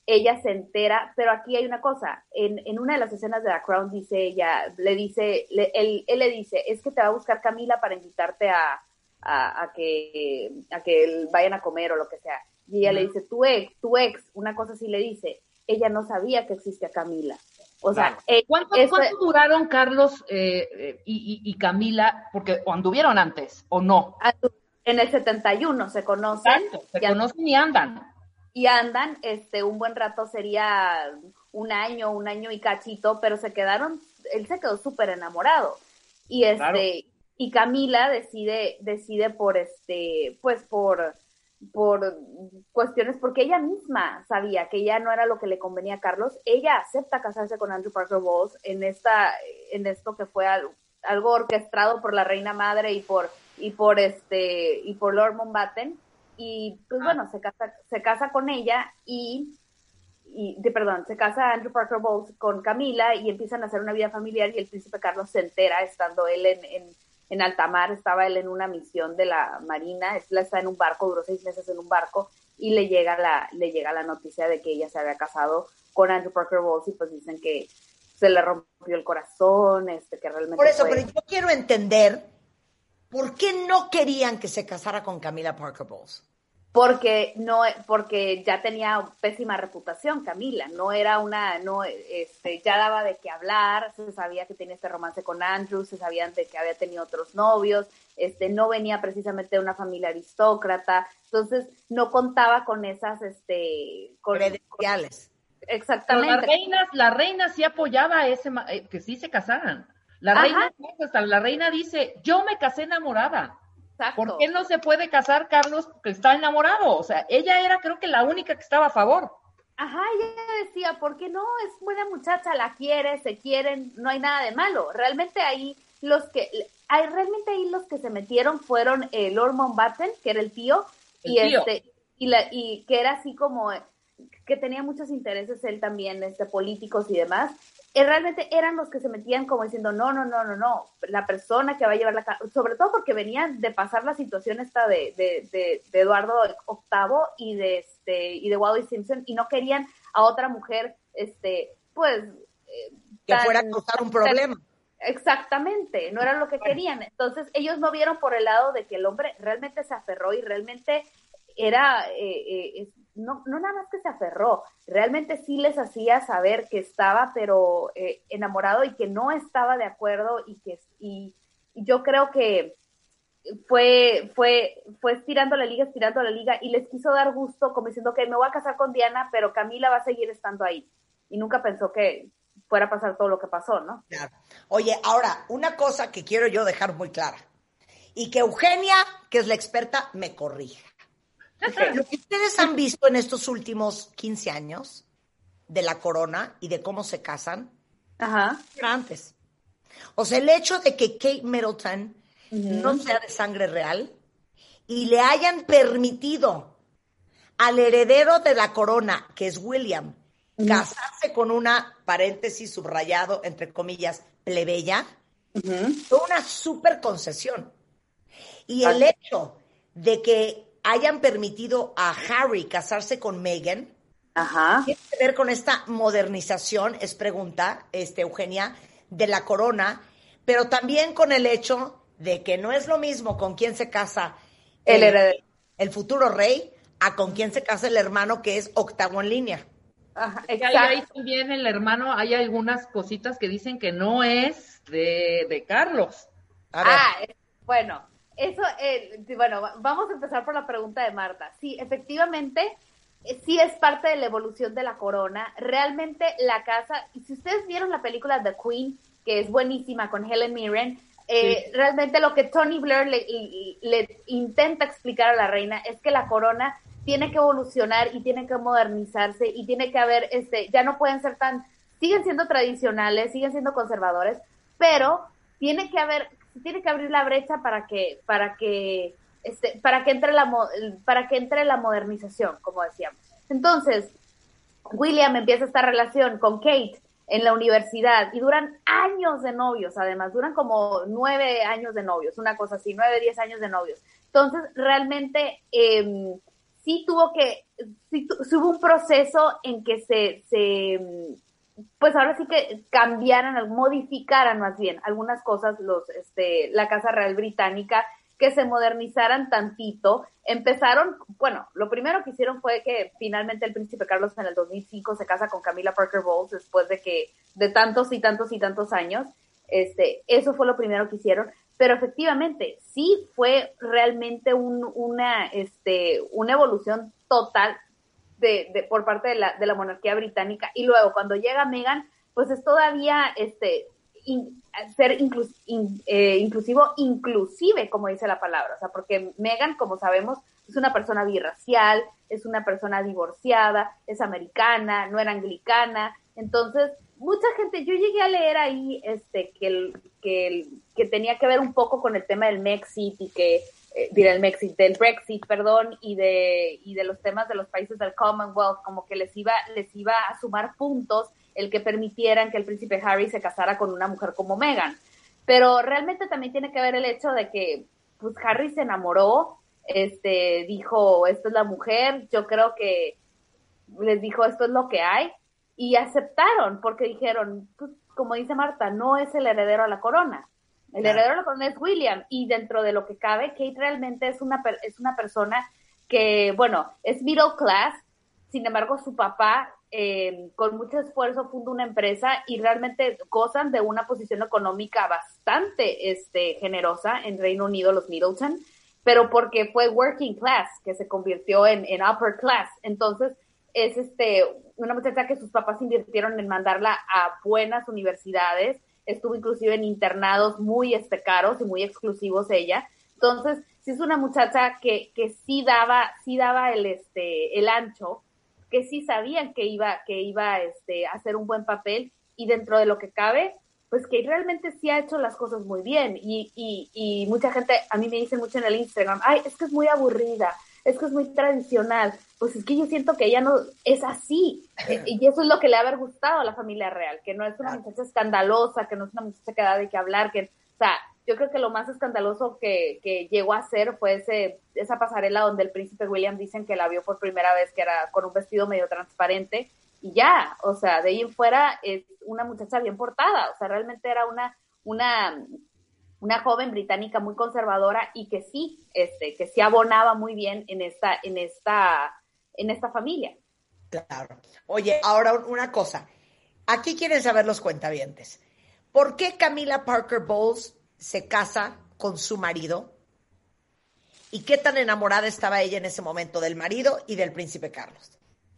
S9: ella se entera, pero aquí hay una cosa, en, en una de las escenas de The Crown dice ella, le dice, él, él, le dice, es que te va a buscar Camila para invitarte a, a, que, a que vayan a comer o lo que sea. Y ella le dice, tu ex, tu ex, una cosa así le dice, ella no sabía que existía Camila. O sea,
S10: eh, ¿Cuánto, duraron Carlos eh, eh, y, y, Camila? Porque o anduvieron antes o no.
S9: En el 71 se conocen.
S10: se conocen y andan
S9: y andan, este, un buen rato sería un año, un año y cachito, pero se quedaron, él se quedó súper enamorado. Y este, y Camila decide, decide por este, pues por, por cuestiones, porque ella misma sabía que ya no era lo que le convenía a Carlos, ella acepta casarse con Andrew Parker Bowles en esta, en esto que fue algo orquestado por la reina madre y por y por este y por Lord Mountbatten. Y pues bueno se casa se casa con ella y y de, perdón se casa Andrew Parker Bowles con Camila y empiezan a hacer una vida familiar y el príncipe Carlos se entera estando él en, en, en alta mar estaba él en una misión de la marina él está en un barco duró seis meses en un barco y le llega la le llega la noticia de que ella se había casado con Andrew Parker Bowles y pues dicen que se le rompió el corazón, este, que realmente.
S8: Por eso,
S9: fue...
S8: pero yo quiero entender por qué no querían que se casara con Camila Parker Bowles.
S9: Porque no, porque ya tenía pésima reputación Camila, no era una, no, este, ya daba de qué hablar, se sabía que tenía este romance con Andrew, se sabían de que había tenido otros novios, este, no venía precisamente de una familia aristócrata, entonces no contaba con esas, este, con,
S8: credenciales.
S9: Exactamente.
S10: Pero la reina, la reina sí apoyaba ese, eh, que sí se casaran. La
S9: Ajá.
S10: reina, hasta la reina dice, yo me casé enamorada.
S9: Exacto.
S10: ¿Por qué no se puede casar Carlos porque está enamorado? O sea, ella era creo que la única que estaba a favor.
S9: Ajá, ella decía, ¿por qué no? Es buena muchacha, la quiere, se quieren, no hay nada de malo. Realmente ahí los que, hay, realmente ahí los que se metieron fueron eh, Lord Mountbatten, que era el tío,
S10: El
S9: y
S10: tío.
S9: este, y la, y que era así como, que tenía muchos intereses él también, este, políticos y demás. Y realmente eran los que se metían como diciendo, no, no, no, no, no, la persona que va a llevar la ca-", sobre todo porque venían de pasar la situación esta de, de, de, de Eduardo VIII y de este, y de Wally Simpson, y no querían a otra mujer, este, pues, eh,
S8: Que
S9: tan-
S8: fuera a causar un problema.
S9: Exactamente, no era lo que querían. Entonces ellos no vieron por el lado de que el hombre realmente se aferró y realmente era, eh, eh, no, no nada más que se aferró, realmente sí les hacía saber que estaba pero eh, enamorado y que no estaba de acuerdo y que y, yo creo que fue, fue, fue estirando la liga, estirando la liga y les quiso dar gusto como diciendo que me voy a casar con Diana, pero Camila va a seguir estando ahí. Y nunca pensó que fuera a pasar todo lo que pasó, ¿no?
S8: Claro. Oye, ahora, una cosa que quiero yo dejar muy clara. Y que Eugenia, que es la experta, me corrija. Lo que ustedes han visto en estos últimos 15 años de la corona y de cómo se casan,
S9: Ajá.
S8: era antes. O sea, el hecho de que Kate Middleton no sea de sangre real y le hayan permitido al heredero de la corona, que es William, casarse con una, paréntesis subrayado, entre comillas, plebeya, fue una super concesión. Y el hecho de que hayan permitido a Harry casarse con Meghan,
S9: Ajá.
S8: tiene que ver con esta modernización, es pregunta, este, Eugenia, de la corona, pero también con el hecho de que no es lo mismo con quién se casa
S9: El
S8: el futuro rey a con quién se casa el hermano que es octavo en línea.
S9: Ajá,
S10: Es que ahí, ahí también el hermano, hay algunas cositas que dicen que no es de, de Carlos.
S9: Ah, eh, bueno, eso, eh, bueno, va- vamos a empezar por la pregunta de Marta. Sí, efectivamente, eh, sí es parte de la evolución de la corona. Realmente la casa, y si ustedes vieron la película The Queen, que es buenísima con Helen Mirren, eh,
S10: Sí.
S9: realmente lo que Tony Blair le, le- le intenta explicar a la reina es que la corona tiene que evolucionar y tiene que modernizarse y tiene que haber, este, ya no pueden ser tan, siguen siendo tradicionales, siguen siendo conservadores, pero tiene que haber, tiene que abrir la brecha para que, para que, este, para que entre la, para que entre la modernización, como decíamos. Entonces, William empieza esta relación con Kate en la universidad y duran años de novios, además, duran como nueve años de novios, una cosa así, nueve, diez años de novios. Entonces, realmente, eh, sí tuvo que, sí, hubo un proceso en que se, se, em, pues ahora sí que cambiaran, modificaran más bien algunas cosas los, este, la Casa Real Británica, que se modernizaran tantito. Empezaron, bueno, lo primero que hicieron fue que finalmente el príncipe Carlos en el 2005 se casa con Camila Parker Bowles después de que, de tantos y tantos y tantos años. Este, eso fue lo primero que hicieron. Pero efectivamente, sí fue realmente un, una, este, una evolución total de, de- por parte de la, de la monarquía británica. Y luego, cuando llega Meghan, pues es todavía este, ser inclus- in- eh, inclusivo, inclusive, como dice la palabra. O sea, porque Meghan, como sabemos, es una persona birracial, es una persona divorciada, es americana, no era anglicana. Entonces, mucha gente, yo llegué a leer ahí este que el, que, el, que tenía que ver un poco con el tema del Mexit y que eh, del Brexit, perdón, y de y de los temas de los países del Commonwealth, como que les iba les iba a sumar puntos el que permitieran que el príncipe Harry se casara con una mujer como Meghan. Pero realmente también tiene que ver el hecho de que pues Harry se enamoró, este dijo, "Esta es la mujer", yo creo que les dijo, "Esto es lo que hay." y aceptaron porque dijeron, pues, como dice Marta, no es el heredero a la corona. El heredero a la corona es William y dentro de lo que cabe, Kate realmente es una, es una persona que, bueno, es middle class, sin embargo su papá eh, con mucho esfuerzo funda una empresa y realmente gozan de una posición económica bastante este, generosa en Reino Unido, los Middleton, pero porque fue working class, que se convirtió en, en upper class. Entonces, es este, una muchacha que sus papás invirtieron en mandarla a buenas universidades, estuvo inclusive en internados muy este, caros y muy exclusivos ella. Entonces, sí es una muchacha que, que sí daba, sí daba el, este, el ancho, que sí sabían que iba, que iba este, a hacer un buen papel y dentro de lo que cabe, pues que realmente sí ha hecho las cosas muy bien. Y, y, y mucha gente, a mí me dicen mucho en el Instagram, ay, es que es muy aburrida, es que es muy tradicional. Pues es que yo siento que ella no es así. y eso es lo que le ha haber gustado a la familia real, que no es una muchacha escandalosa, que no es una muchacha que da de qué hablar, que, o sea, yo creo que lo más escandaloso que, que llegó a ser fue ese, esa pasarela donde el príncipe William dicen que la vio por primera vez, que era con un vestido medio transparente, y ya, o sea, de ahí en fuera es una muchacha bien portada, o sea, realmente era una, una una joven británica muy conservadora y que sí, este, que sí abonaba muy bien en esta, en esta, en esta familia.
S8: Claro. Oye, ahora una cosa. Aquí quieren saber los cuentavientes. ¿Por qué Camila Parker Bowles se casa con su marido? ¿Y qué tan enamorada estaba ella en ese momento del marido y del príncipe Carlos?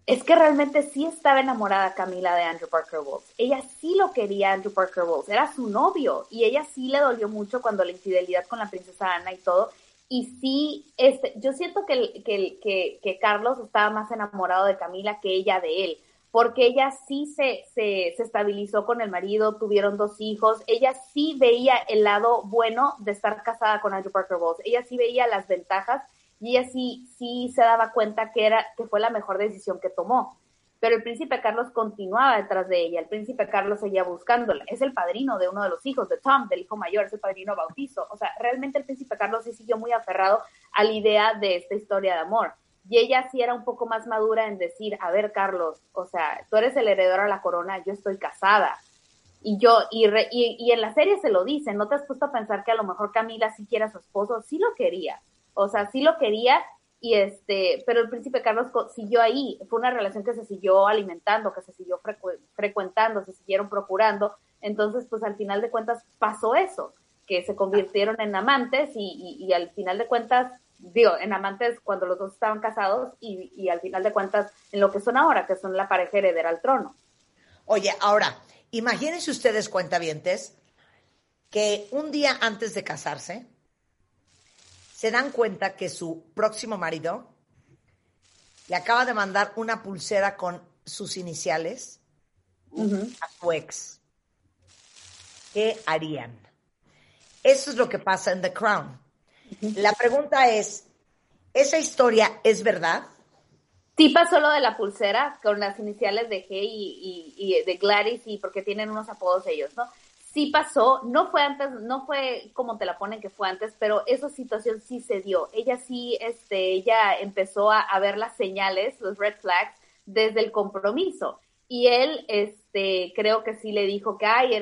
S9: es que realmente sí estaba enamorada Camila de Andrew Parker Bowles. Ella sí lo quería Andrew Parker Bowles, era su novio y ella sí le dolió mucho cuando la infidelidad con la princesa Ana y todo. Y sí, este, yo siento que, que, que, que Carlos estaba más enamorado de Camila que ella de él, porque ella sí se, se, se estabilizó con el marido, tuvieron dos hijos, ella sí veía el lado bueno de estar casada con Andrew Parker Bowles, ella sí veía las ventajas y ella sí, sí se daba cuenta que, era, que fue la mejor decisión que tomó. Pero el príncipe Carlos continuaba detrás de ella, el príncipe Carlos seguía buscándola, es el padrino de uno de los hijos de Tom, del hijo mayor, es el padrino bautizo. O sea, realmente el príncipe Carlos sí siguió muy aferrado a la idea de esta historia de amor. Y ella sí era un poco más madura en decir, a ver, Carlos, o sea, tú eres el heredero a la corona, yo estoy casada. Y yo, y, y, y en la serie se lo dicen, ¿no te has puesto a pensar que a lo mejor Camila sí quiere a su esposo? Sí lo quería, o sea, sí lo quería y este, pero el príncipe Carlos siguió ahí, fue una relación que se siguió alimentando, que se siguió frecuentando, se siguieron procurando, entonces pues al final de cuentas pasó eso, que se convirtieron en amantes y, y, al final de cuentas, digo, en amantes cuando los dos estaban casados y, y al final de cuentas en lo que son ahora, que son la pareja heredera al trono.
S8: Oye, ahora, imagínense ustedes cuentavientes que un día antes de casarse, se dan cuenta que su próximo marido le acaba de mandar una pulsera con sus iniciales a su ex. ¿Qué harían? Eso es lo que pasa en The Crown. La pregunta es, ¿esa historia es verdad?
S9: Sí pasó lo de la pulsera con las iniciales de G y, y de Gladys y porque tienen unos apodos ellos, ¿no? Sí pasó, no fue antes, no fue como te la ponen que fue antes, pero esa situación sí se dio. Ella sí, este, ella empezó a, ver las señales, los red flags, desde el compromiso. Y él, este, creo que sí le dijo que, ay,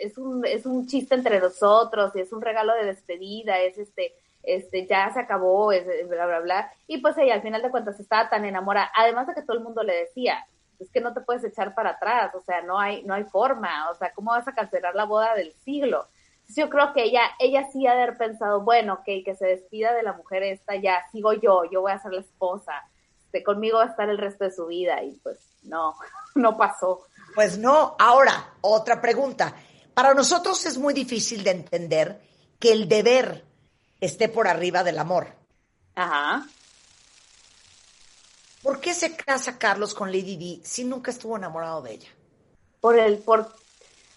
S9: es, un, es un chiste entre nosotros, es un regalo de despedida, es este, este, ya se acabó, es, bla, bla, bla. Y pues ella, al final de cuentas, estaba tan enamorada, además de que todo el mundo le decía, es que no te puedes echar para atrás, o sea, no hay, no hay forma, o sea, ¿cómo vas a cancelar la boda del siglo? yo creo que ella, ella sí ha de haber pensado, bueno, ok, que se despida de la mujer esta, ya sigo yo, yo voy a ser la esposa, este, conmigo va a estar el resto de su vida, y pues no, no pasó.
S8: Pues no, ahora, otra pregunta. Para nosotros es muy difícil de entender que el deber esté por arriba del amor.
S9: Ajá.
S8: ¿Por qué se casa Carlos con Lady Di si nunca estuvo enamorado de ella?
S9: por el, por,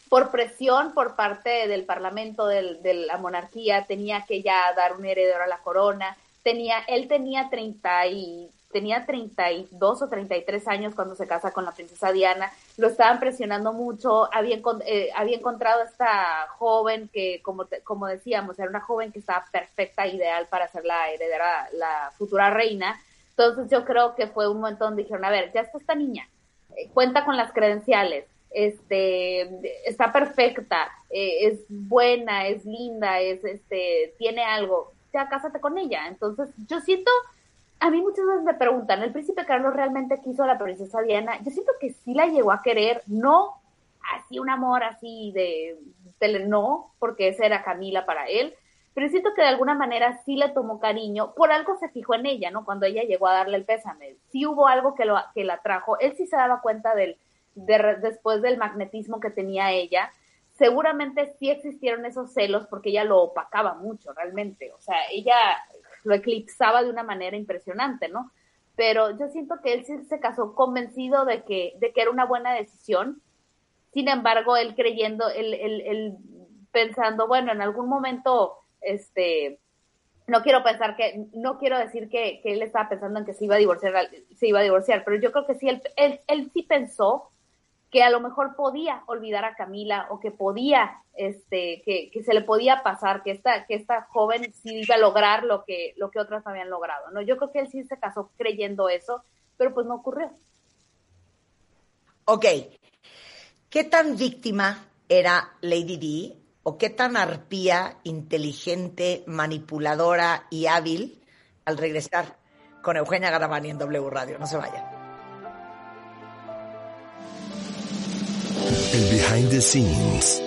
S9: por presión por parte del Parlamento de la monarquía, tenía que ya dar un heredero a la corona, tenía, él tenía 30 y tenía 32 o 33 años cuando se casa con la princesa Diana, lo estaban presionando mucho, había, eh, había encontrado esta joven que, como, como decíamos, era una joven que estaba perfecta, ideal para ser la heredera, la futura reina. Entonces yo creo que fue un momento donde dijeron, a ver, ya está esta niña, eh, cuenta con las credenciales, este, está perfecta, eh, es buena, es linda, es, este, tiene algo, ya cásate con ella. Entonces yo siento a mí muchas veces me preguntan, ¿el príncipe Carlos realmente quiso a la princesa Diana? Yo siento que sí la llegó a querer, no así un amor así de, no, porque esa era Camila para él, pero siento que de alguna manera sí le tomó cariño, por algo se fijó en ella, ¿no? Cuando ella llegó a darle el pésame, sí hubo algo que, lo, que la trajo, él sí se daba cuenta del, de, después del magnetismo que tenía ella, seguramente sí existieron esos celos porque ella lo opacaba mucho realmente, o sea, ella lo eclipsaba de una manera impresionante, ¿no? Pero yo siento que él sí se casó convencido de que, de que era una buena decisión. Sin embargo, él creyendo, él, él, pensando, bueno, en algún momento, este, no quiero pensar que, no quiero decir que, que, él estaba pensando en que se iba a divorciar, se iba a divorciar, pero yo creo que sí, él, él, él sí pensó que a lo mejor podía olvidar a Camila o que podía, este, que, que, se le podía pasar, que esta, que esta joven sí iba a lograr lo que, lo que otras habían logrado, ¿no? Yo creo que él sí se casó creyendo eso, pero pues no ocurrió.
S8: Ok. ¿Qué tan víctima era Lady D o qué tan arpía, inteligente, manipuladora y hábil al regresar con Eugenia Garabani en W Radio? No se vayan.
S2: El behind the scenes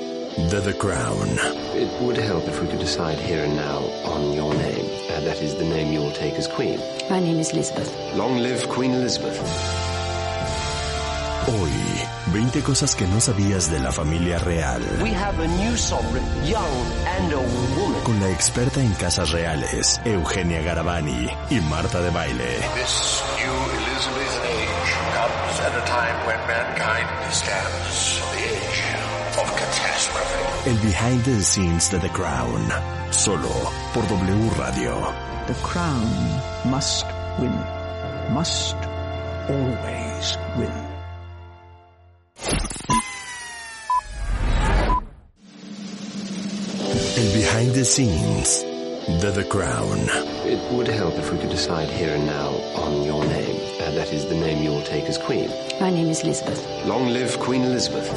S2: de The Crown.
S3: It would help if we could decide here and now on your name. Uh, that is the name you will take as Queen.
S11: My name is Elizabeth.
S3: Long live Queen Elizabeth.
S2: Hoy, 20 cosas que no sabías de la familia real.
S5: We have a new sovereign, young and a woman.
S2: Con la experta en casas reales, Eugenia Garavani y Marta de Baile.
S6: This new Elizabeth age comes at a time when mankind stands on the edge of catastrophe.
S2: El behind the scenes de The Crown, solo por W Radio.
S7: The Crown must win, must always win.
S2: El behind the scenes de The Crown.
S3: It would help if we could decide here and now on your name. Uh, that is the name you will take as Queen.
S11: My name is Elizabeth.
S3: Long live Queen Elizabeth.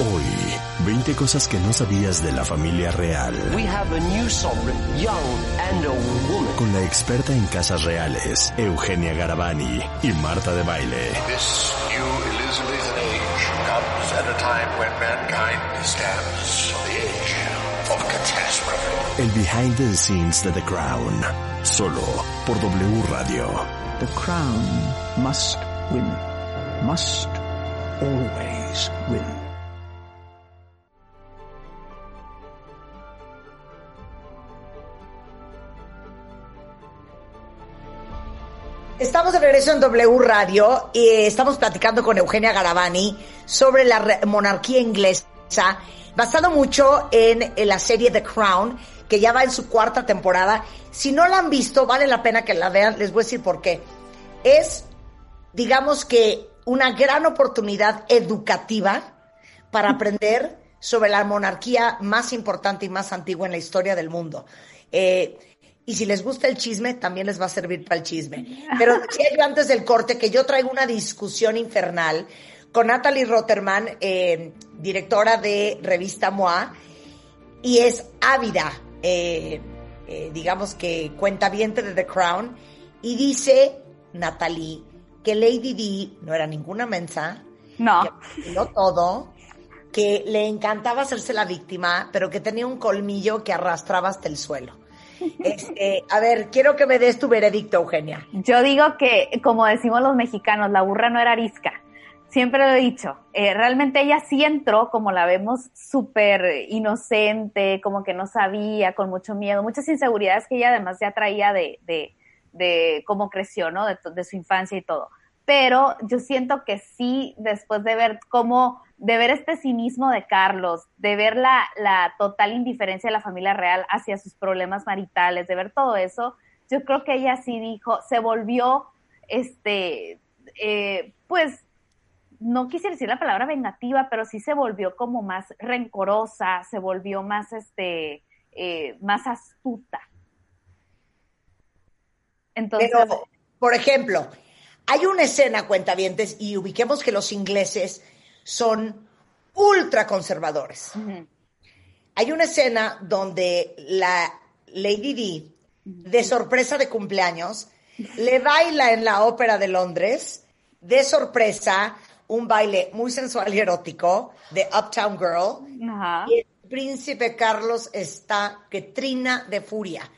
S2: Hoy, 20 cosas que no sabías de la familia real.
S5: We have a new sovereign, young and a woman.
S2: Con la experta en casas reales, Eugenia Garavani y Marta de Baile.
S6: This new Elizabeth age comes at a time when mankind stands on the edge of catastrophe.
S2: El behind the scenes de The Crown, solo por W Radio.
S7: The Crown must win, must always win.
S8: Estamos de regreso en W Radio y estamos platicando con Eugenia Garavani sobre la monarquía inglesa, basado mucho en, la serie The Crown, que ya va en su cuarta temporada. Si no la han visto, vale la pena que la vean. Les voy a decir por qué. Es, digamos que, una gran oportunidad educativa para aprender sobre la monarquía más importante y más antigua en la historia del mundo. Eh, y si les gusta el chisme, también les va a servir para el chisme. Pero decía yo antes del corte que yo traigo una discusión infernal con Natalie Rotterman, eh, directora de revista MOA, y es ávida, eh, eh, digamos que cuenta bien de The Crown, y dice Natalie que Lady D no era ninguna mensa,
S9: no,
S8: que no todo, que le encantaba hacerse la víctima, pero que tenía un colmillo que arrastraba hasta el suelo. Este, a ver, quiero que me des tu veredicto, Eugenia.
S9: Yo digo que, como decimos los mexicanos, la burra no era arisca. Siempre lo he dicho. Eh, realmente ella sí entró, como la vemos, súper inocente, como que no sabía, con mucho miedo, muchas inseguridades que ella además ya traía de, de, de cómo creció, ¿no? De, de su infancia y todo. pero yo siento que sí, después de ver cómo, de ver este cinismo de Carlos, de ver la, la total indiferencia de la familia real hacia sus problemas maritales, de ver todo eso, yo creo que ella sí dijo, se volvió, este, eh, pues, no quisiera decir la palabra vengativa, pero sí se volvió como más rencorosa, se volvió más, este, eh, más astuta.
S8: Entonces, pero, por ejemplo, hay una escena, cuentavientes, y ubiquemos que los ingleses son ultra conservadores. Hay una escena donde la Lady D, de sorpresa de cumpleaños, le baila en la ópera de Londres, de sorpresa, un baile muy sensual y erótico de Uptown Girl. Y el príncipe Carlos está que trina de furia.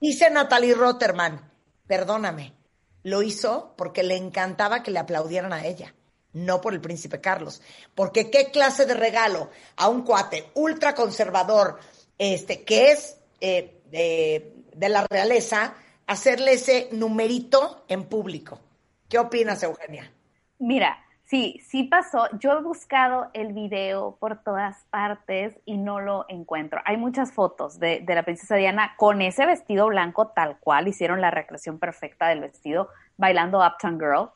S8: Dice Natalie Rotterman, perdóname, lo hizo porque le encantaba que le aplaudieran a ella, no por el príncipe Carlos. Porque qué clase de regalo a un cuate ultra conservador, este, que es eh, de, la realeza, hacerle ese numerito en público. ¿Qué opinas, Eugenia?
S9: Mira, Sí, sí pasó. Yo he buscado el video por todas partes y no lo encuentro. Hay muchas fotos de, de, la princesa Diana con ese vestido blanco tal cual. Hicieron la recreación perfecta del vestido bailando Uptown Girl,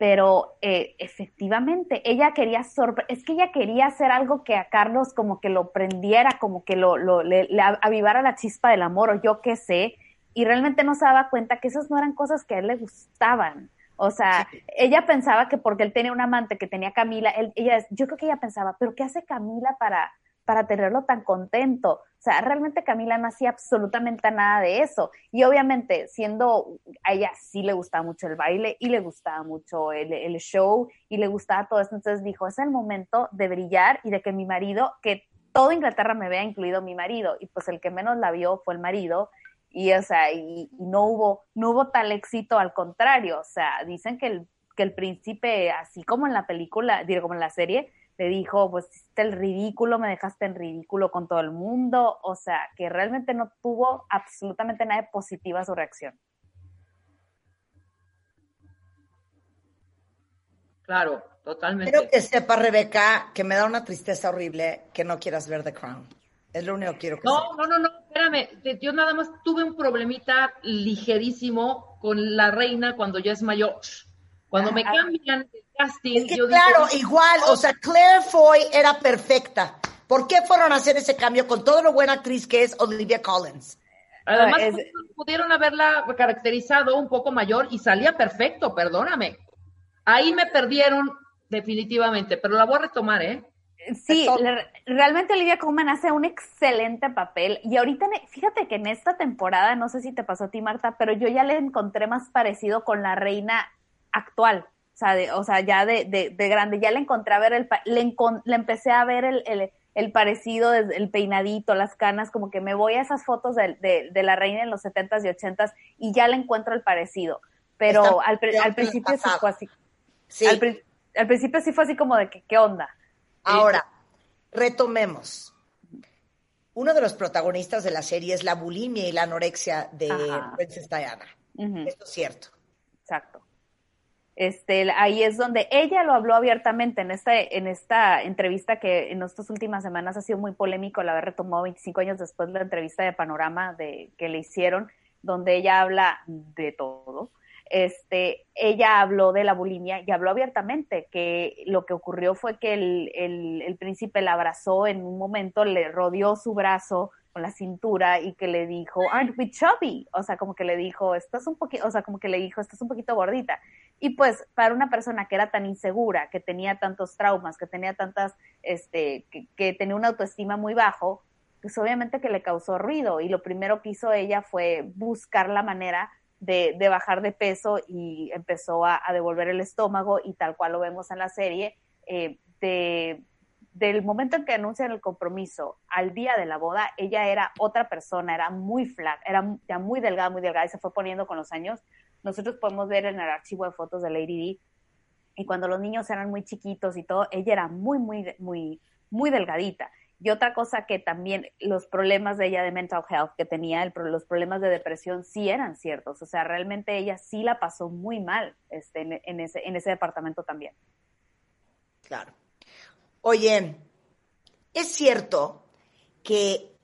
S9: pero eh, efectivamente ella quería es que ella quería hacer algo que a Carlos como que lo prendiera, como que lo, lo le, avivara la chispa del amor o yo qué sé, y realmente no se daba cuenta que esas no eran cosas que a él le gustaban. O sea, ella pensaba que porque él tenía un amante que tenía Camila, ella, yo creo que ella pensaba, pero ¿qué hace Camila para, para tenerlo tan contento? O sea, realmente Camila no hacía absolutamente nada de eso. Y obviamente, siendo a ella sí le gustaba mucho el baile y le gustaba mucho el, show y le gustaba todo eso, entonces dijo, es el momento de brillar y de que mi marido, que todo Inglaterra me vea, incluido mi marido. Y pues el que menos la vio fue el marido. Y, o sea, y, no hubo, no hubo tal éxito, al contrario. O sea, dicen que el, que el príncipe, así como en la película, digo, como en la serie, le dijo, pues hiciste el ridículo, me dejaste en ridículo con todo el mundo, o sea, que realmente no tuvo absolutamente nada de positiva su reacción.
S10: Claro, totalmente.
S8: Quiero que sepa, Rebeca, que me da una tristeza horrible que no quieras ver The Crown. Es lo único que quiero que
S10: No, no, no, no, espérame. Yo nada más tuve un problemita ligerísimo con la reina cuando ya es mayor. Cuando me cambian casting.
S8: Es que claro, igual, o sea, Claire Foy era perfecta. ¿Por qué fueron a hacer ese cambio con todo lo buena actriz que es Olivia Collins?
S10: Además, pudieron haberla caracterizado un poco mayor y salía perfecto, perdóname. Ahí me perdieron definitivamente, pero la voy a retomar, ¿eh?
S9: Sí, realmente Olivia Colman hace un excelente papel y ahorita, fíjate que en esta temporada, no sé si te pasó a ti, Marta, pero yo ya le encontré más parecido con la reina actual, sea, de, o sea ya de, de, grande, ya le encontré a ver el, le, le empecé a ver el, el, el parecido, el peinadito, las canas, como que me voy a esas fotos de, la reina en los 70s y 80s y ya le encuentro el parecido, pero al, al, principio sí fue así. Sí. Al, al, principio sí fue así como de que, ¿qué onda?
S8: Ahora, retomemos. Uno de los protagonistas de la serie es la bulimia y la anorexia de Princess Diana. Esto es cierto.
S9: Exacto. Este, ahí es donde ella lo habló abiertamente en esta, en esta entrevista que en estas últimas semanas ha sido muy polémico, la retomado 25 años después de la entrevista de Panorama de, que le hicieron, donde ella habla de todo. Este, ella habló de la bulimia y habló abiertamente que lo que ocurrió fue que el, el, el príncipe la abrazó en un momento, le rodeó su brazo, con la cintura y que le dijo, aren't we chubby? O sea, como que le dijo, estás un poquito, o sea, como que le dijo, estás un poquito gordita. Y pues, para una persona que era tan insegura, que tenía tantos traumas, que tenía tantas, este, que, tenía una autoestima muy bajo, pues obviamente que le causó ruido. Y lo primero que hizo ella fue buscar la manera de, de bajar de peso y empezó a, devolver el estómago y tal cual lo vemos en la serie, eh, de del momento en que anuncian el compromiso al día de la boda, ella era otra persona, era muy flaca, era ya muy delgada, muy delgada y se fue poniendo con los años. Nosotros podemos ver en el archivo de fotos de Lady D y cuando los niños eran muy chiquitos y todo, ella era muy, muy, muy, muy delgadita. Y otra cosa que también los problemas de ella de mental health que tenía, el, los problemas de depresión sí eran ciertos. O sea, realmente ella sí la pasó muy mal este, en, ese, en ese departamento también.
S8: Claro. Oye, es cierto que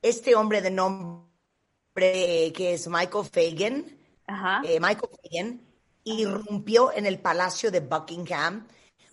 S8: este hombre de nombre que es Michael Fagan, eh, Michael Fagan, irrumpió en el palacio de Buckingham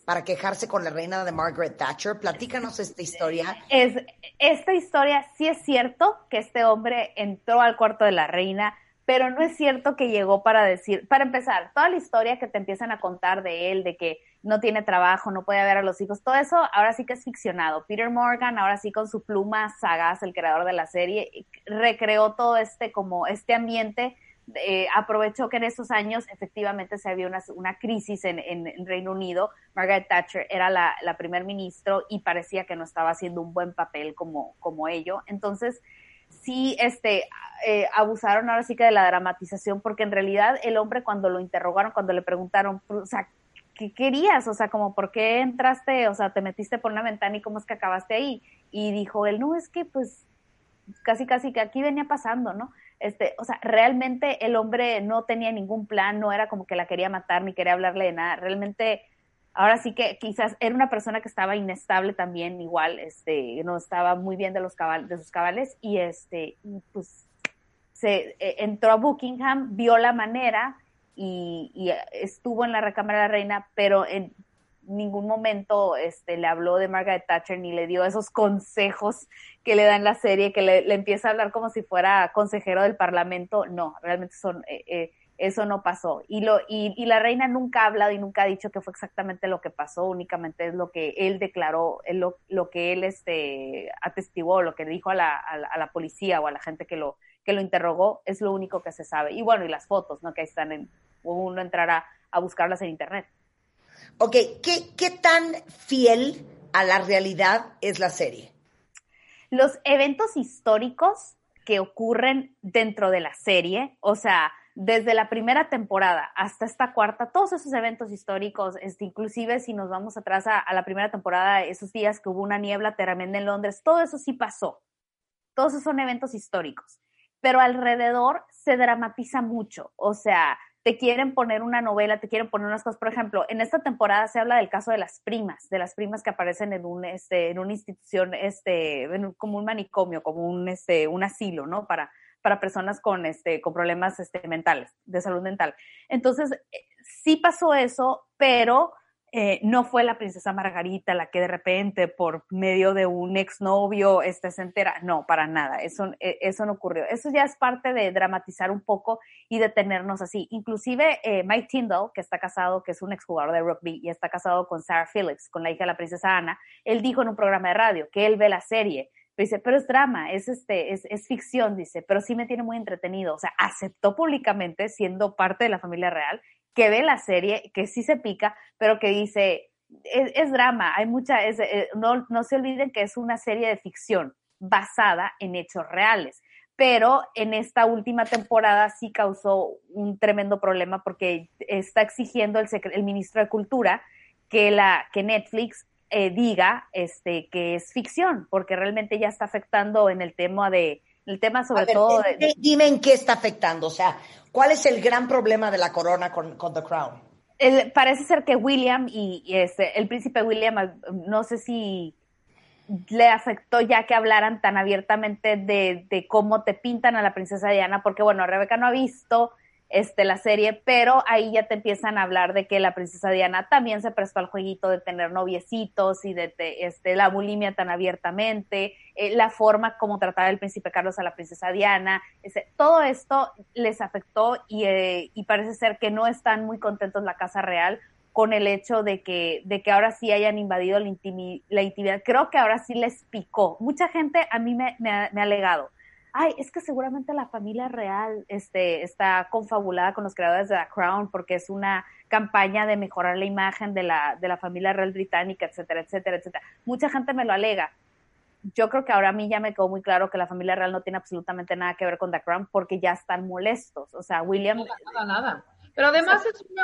S8: para quejarse con la reina de Margaret Thatcher. Platícanos esta historia.
S9: Es, esta historia sí es cierto que este hombre entró al cuarto de la reina, pero no es cierto que llegó para decir, para empezar, toda la historia que te empiezan a contar de él, de que no tiene trabajo, no puede ver a los hijos, todo eso ahora sí que es ficcionado. Peter Morgan, ahora sí con su pluma sagaz, el creador de la serie, recreó todo este como este ambiente. Eh, aprovechó que en esos años efectivamente se había una, una crisis en, en, Reino Unido. Margaret Thatcher era la, la primer ministro y parecía que no estaba haciendo un buen papel como, como ello. Entonces, sí, este, eh, abusaron ahora sí que de la dramatización, porque en realidad el hombre cuando lo interrogaron, cuando le preguntaron, o sea, ¿qué querías? O sea, como, ¿por qué entraste? O sea, te metiste por una ventana y cómo es que acabaste ahí? Y dijo él, no, es que pues casi, casi que aquí venía pasando, ¿no? Este, o sea, realmente el hombre no tenía ningún plan, no era como que la quería matar ni quería hablarle de nada. Realmente, ahora sí que quizás era una persona que estaba inestable también, igual, este, no estaba muy bien de los cabal, de sus cabales y este, pues se eh, entró a Buckingham, vio la manera y, estuvo en la recámara de la reina, pero en ningún momento este, le habló de Margaret Thatcher ni le dio esos consejos que le da en la serie, que le, empieza a hablar como si fuera consejero del parlamento. No, realmente son, eh, eh, eso no pasó. Y, lo, y, la reina nunca ha hablado y nunca ha dicho que fue exactamente lo que pasó, únicamente es lo que él declaró, lo, lo que él este, atestiguó, lo que dijo a la, a la policía o a la gente que lo, que lo interrogó, es lo único que se sabe. Y bueno, y las fotos, ¿no? Que ahí están en, uno entrará a buscarlas en internet.
S8: Ok, ¿qué, qué tan fiel a la realidad es la serie?
S9: Los eventos históricos que ocurren dentro de la serie, o sea, desde la primera temporada hasta esta cuarta, todos esos eventos históricos, este, inclusive si nos vamos atrás a, a, la primera temporada, esos días que hubo una niebla tremenda en Londres, todo eso sí pasó. Todos esos son eventos históricos. Pero alrededor se dramatiza mucho. O sea, te quieren poner una novela, te quieren poner unas cosas. Por ejemplo, en esta temporada se habla del caso de las primas, de las primas que aparecen en un, este, en una institución, este, como un manicomio, como un, este, un asilo, ¿no? Para, para personas con, este, con problemas este, mentales, de salud mental. Entonces, eh, sí pasó eso, pero eh, no fue la princesa Margarita la que de repente por medio de un exnovio este, se entera. No, para nada, eso, eh, eso no ocurrió. Eso ya es parte de dramatizar un poco y de tenernos así. Inclusive eh, Mike Tyndall, que está casado, que es un exjugador de rugby y está casado con Sarah Phillips, con la hija de la princesa Ana, él dijo en un programa de radio que él ve la serie. dice, pero es drama, es, este, es, es ficción, dice, pero sí me tiene muy entretenido. O sea, aceptó públicamente, siendo parte de la familia real, que ve la serie, que sí se pica, pero que dice, es, drama, hay mucha, eh, no, no se olviden que es una serie de ficción basada en hechos reales pero en esta última temporada sí causó un tremendo problema porque está exigiendo el, el ministro de Cultura que, la, que Netflix eh, diga este, que es ficción, porque realmente ya está afectando en el tema de, el tema sobre todo...
S8: dime en qué está afectando, o sea, ¿cuál es el gran problema de la corona con, The Crown?
S9: parece ser que William y, este, el príncipe William, no sé si le afectó ya que hablaran tan abiertamente de, de, cómo te pintan a la princesa Diana, porque bueno, Rebeca no ha visto este, la serie, pero ahí ya te empiezan a hablar de que la princesa Diana también se prestó al jueguito de tener noviecitos y de este, la bulimia tan abiertamente, eh, la forma como trataba el príncipe Carlos a la princesa Diana, todo esto les afectó y, eh, y parece ser que no están muy contentos la Casa Real con el hecho de que, de que ahora sí hayan invadido la, intimidad. Creo que ahora sí les picó. Mucha gente a mí me, me ha alegado ay, es que seguramente la familia real este, está confabulada con los creadores de The Crown porque es una campaña de mejorar la imagen de la, de la familia real británica, etcétera, etcétera, etcétera. Mucha gente me lo alega. Yo creo que ahora a mí ya me quedó muy claro que la familia real no tiene absolutamente nada que ver con The Crown porque ya están molestos. O sea, William...
S10: Nada, nada. Pero además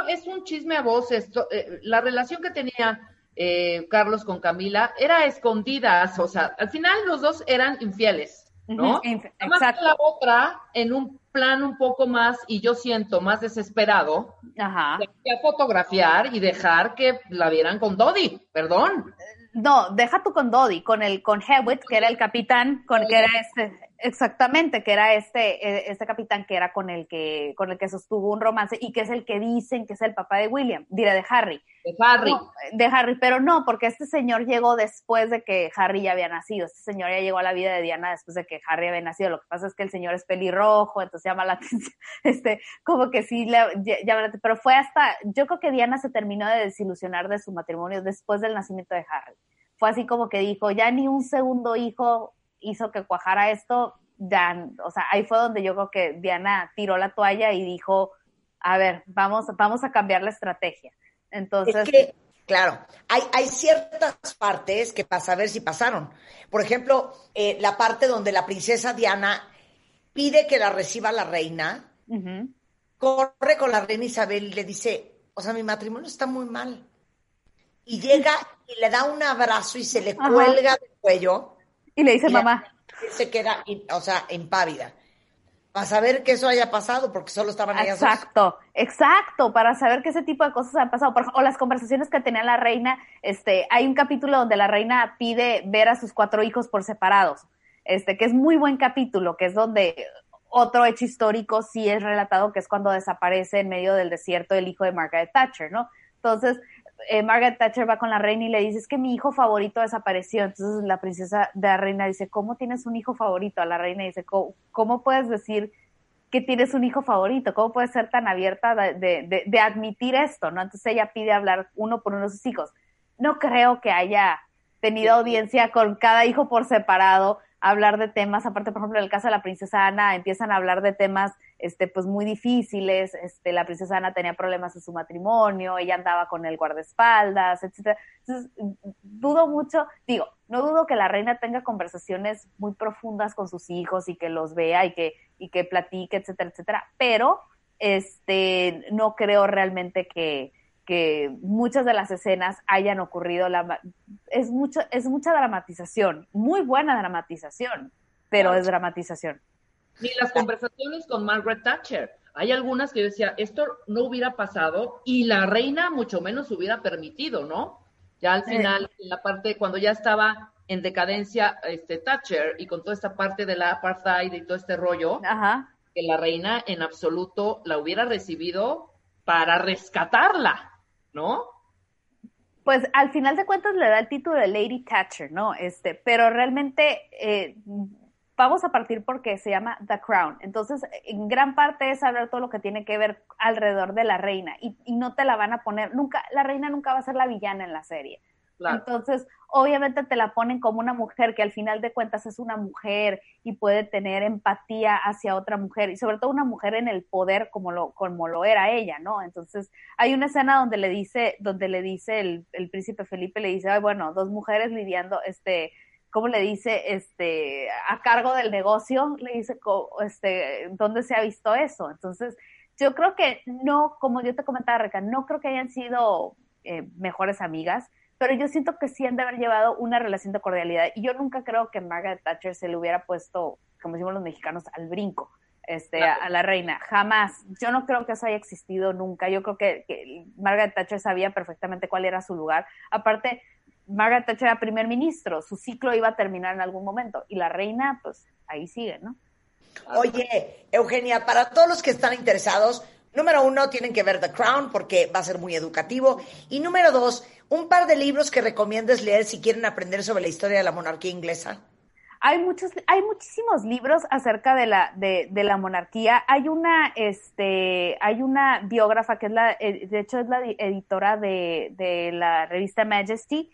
S10: es, un chisme a voz esto. Eh, la relación que tenía eh, Carlos con Camila, era escondidas, o sea, al final los dos eran infieles, ¿no? Además la otra, en un plan un poco más, y yo siento más desesperado,
S9: Ajá.
S10: a fotografiar y dejar que la vieran con Dodi, perdón.
S9: No, deja tú con Dodi, con el, con Hewitt, que era el capitán, con que era este, exactamente, que era este, eh, este capitán que era con el que, con el que sostuvo un romance y que es el que dicen que es el papá de William, diré de Harry.
S10: De Harry.
S9: No, de Harry, pero no, porque este señor llegó después de que Harry ya había nacido. Este señor ya llegó a la vida de Diana después de que Harry había nacido. Lo que pasa es que el señor es pelirrojo, entonces llama la atención, este, como que sí, le, ya, pero fue hasta, yo creo que Diana se terminó de desilusionar de su matrimonio después del nacimiento de Harry fue así como que dijo, ya ni un segundo hijo hizo que cuajara esto, ya, o sea, ahí fue donde yo creo que Diana tiró la toalla y dijo, a ver, vamos, vamos a cambiar la estrategia. Entonces...
S8: Es que, claro, hay, hay ciertas partes que para saber si pasaron. Por ejemplo, eh, la parte donde la princesa Diana pide que la reciba la reina, uh -huh. corre con la reina Isabel y le dice, o sea, mi matrimonio está muy mal. Y llega y le da un abrazo y se le Ajá. cuelga del cuello.
S9: Y le dice, y mamá.
S8: Se queda, o sea, impávida. Para saber que eso haya pasado, porque solo estaban ellas
S9: Exacto,
S8: dos.
S9: exacto, para saber que ese tipo de cosas han pasado. Por, o las conversaciones que tenía la reina, este, hay un capítulo donde la reina pide ver a sus cuatro hijos por separados, este, que es muy buen capítulo, que es donde otro hecho histórico sí es relatado, que es cuando desaparece en medio del desierto el hijo de Margaret Thatcher, ¿no? Entonces, eh, Margaret Thatcher va con la reina y le dice, es que mi hijo favorito desapareció. Entonces la princesa de la reina dice, ¿cómo tienes un hijo favorito? A la reina dice, ¿cómo, cómo puedes decir que tienes un hijo favorito? ¿Cómo puedes ser tan abierta de, de, de, admitir esto? ¿no? Entonces ella pide hablar uno por uno de sus hijos. No creo que haya tenido audiencia con cada hijo por separado, hablar de temas, aparte, por ejemplo, en el caso de la princesa Ana, empiezan a hablar de temas este, pues muy difíciles, este, la princesa Ana tenía problemas en su matrimonio, ella andaba con el guardaespaldas, etcétera. Entonces, dudo mucho, digo, no dudo que la reina tenga conversaciones muy profundas con sus hijos y que los vea y que, y que platique, etcétera, etcétera, pero este, no creo realmente que, que muchas de las escenas hayan ocurrido, la, es, mucho, es mucha dramatización, muy buena dramatización, pero es dramatización.
S10: Ni las conversaciones con Margaret Thatcher. Hay algunas que yo decía, esto no hubiera pasado y la reina mucho menos hubiera permitido, ¿no? Ya al final, en la parte, cuando ya estaba en decadencia este, Thatcher y con toda esta parte de la apartheid y todo este rollo,
S9: Ajá.
S10: que la reina en absoluto la hubiera recibido para rescatarla, ¿no?
S9: Pues al final de cuentas le da el título de Lady Thatcher, ¿no? Este, pero realmente eh, vamos a partir porque se llama The Crown. Entonces, en gran parte es hablar todo lo que tiene que ver alrededor de la reina y, y no te la van a poner, nunca, la reina nunca va a ser la villana en la serie.
S10: Claro.
S9: Entonces, obviamente te la ponen como una mujer que al final de cuentas es una mujer y puede tener empatía hacia otra mujer y sobre todo una mujer en el poder como lo, como lo era ella, ¿no? Entonces, hay una escena donde le dice, donde le dice el, el príncipe Felipe, le dice, ay, bueno, dos mujeres lidiando, este, ¿cómo le dice? Este, a cargo del negocio, le dice, este, ¿dónde se ha visto eso? Entonces, yo creo que no, como yo te comentaba, Reca, no creo que hayan sido eh, mejores amigas, pero yo siento que sí han de haber llevado una relación de cordialidad. Y yo nunca creo que Margaret Thatcher se le hubiera puesto, como decimos los mexicanos, al brinco este, a, a, la reina. Jamás. Yo no creo que eso haya existido nunca. Yo creo que, que Margaret Thatcher sabía perfectamente cuál era su lugar. Aparte, Margaret Thatcher era primer ministro, su ciclo iba a terminar en algún momento. Y la reina, pues ahí sigue, ¿no?
S8: Oye, Eugenia, para todos los que están interesados, número uno, tienen que ver The Crown porque va a ser muy educativo. Y número dos, un par de libros que recomiendes leer si quieren aprender sobre la historia de la monarquía inglesa.
S9: Hay muchos, hay muchísimos libros acerca de la, de, de la monarquía. Hay una, este, hay una biógrafa que es la, eh, de hecho es la editora de, de la revista Majesty,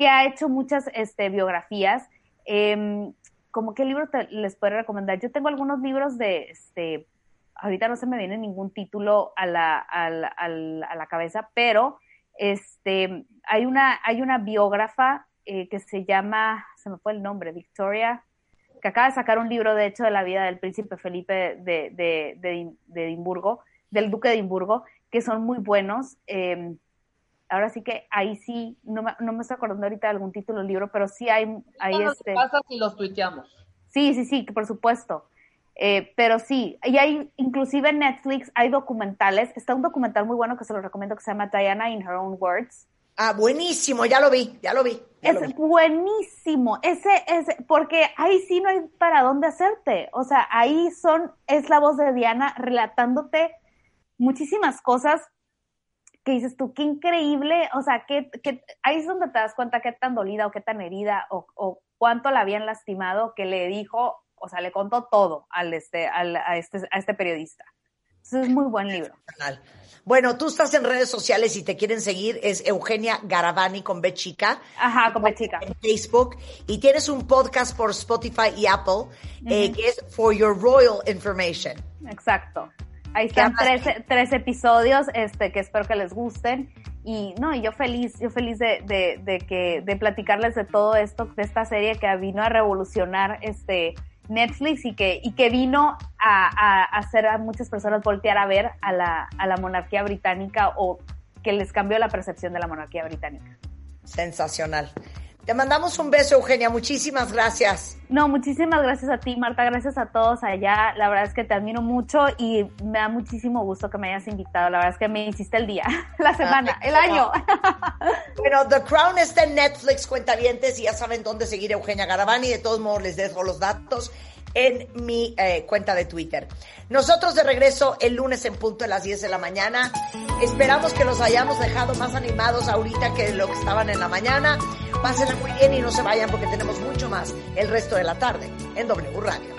S9: que ha hecho muchas este, biografías. Eh, ¿Cómo qué libro te, les puedo recomendar? Yo tengo algunos libros de, este, ahorita no se me viene ningún título a la, a la, a la, cabeza, pero este, hay una, hay una biógrafa eh, que se llama, se me fue el nombre, Victoria, que acaba de sacar un libro, de hecho, de la vida del príncipe Felipe de, de, de, Edimburgo, del duque de Edimburgo, que son muy buenos. Eh, ahora sí que ahí sí, no me, no me estoy acordando ahorita de algún título del libro, pero sí hay, hay este...
S10: pasa si los tuiteamos?
S9: Sí, sí, sí, por supuesto. Eh, pero sí, y hay, inclusive en Netflix hay documentales, está un documental muy bueno que se lo recomiendo que se llama Diana in Her Own Words.
S8: Ah, buenísimo, ya lo vi, ya lo vi. ya
S9: es
S8: lo vi.
S9: buenísimo, ese es, porque ahí sí no hay para dónde hacerte, o sea, ahí son, es la voz de Diana relatándote muchísimas cosas que dices tú, qué increíble, o sea, que, que ahí es donde te das cuenta qué tan dolida o qué tan herida o, o cuánto la habían lastimado que le dijo, o sea, le contó todo al este, al, a, este, a este periodista. Entonces es muy buen libro.
S8: Bueno, tú estás en redes sociales y te quieren seguir, es Eugenia Garavani con B chica.
S9: Ajá, con B chica.
S8: En Facebook. Y tienes un podcast por Spotify y Apple, eh, que es For Your Royal Information.
S9: Exacto. Ahí están tres, tres, episodios, este, que espero que les gusten. Y no, y yo feliz, yo feliz de, de, de, que, de platicarles de todo esto, de esta serie que vino a revolucionar este Netflix y que, y que vino a, a, hacer a muchas personas voltear a ver a la, a la monarquía británica o que les cambió la percepción de la monarquía británica.
S8: Sensacional. Te mandamos un beso, Eugenia. Muchísimas gracias.
S9: No, muchísimas gracias a ti, Marta. Gracias a todos allá. La verdad es que te admiro mucho y me da muchísimo gusto que me hayas invitado. La verdad es que me hiciste el día, la semana, el año.
S8: bueno, The Crown está en Netflix, cuentavientes, y ya saben dónde seguir a Eugenia Garavani. De todos modos, les dejo los datos en mi eh, cuenta de Twitter. Nosotros de regreso el lunes en punto de las 10 de la mañana. Esperamos que los hayamos dejado más animados ahorita que lo que estaban en la mañana. Pásenla muy bien y no se vayan porque tenemos mucho más el resto de la tarde en W Radio.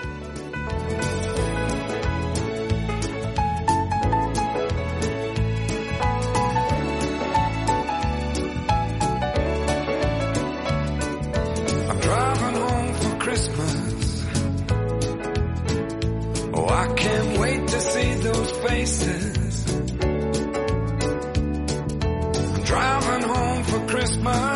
S4: I'm driving home for Christmas. Oh, I can't wait to see those faces. I'm driving home for Christmas,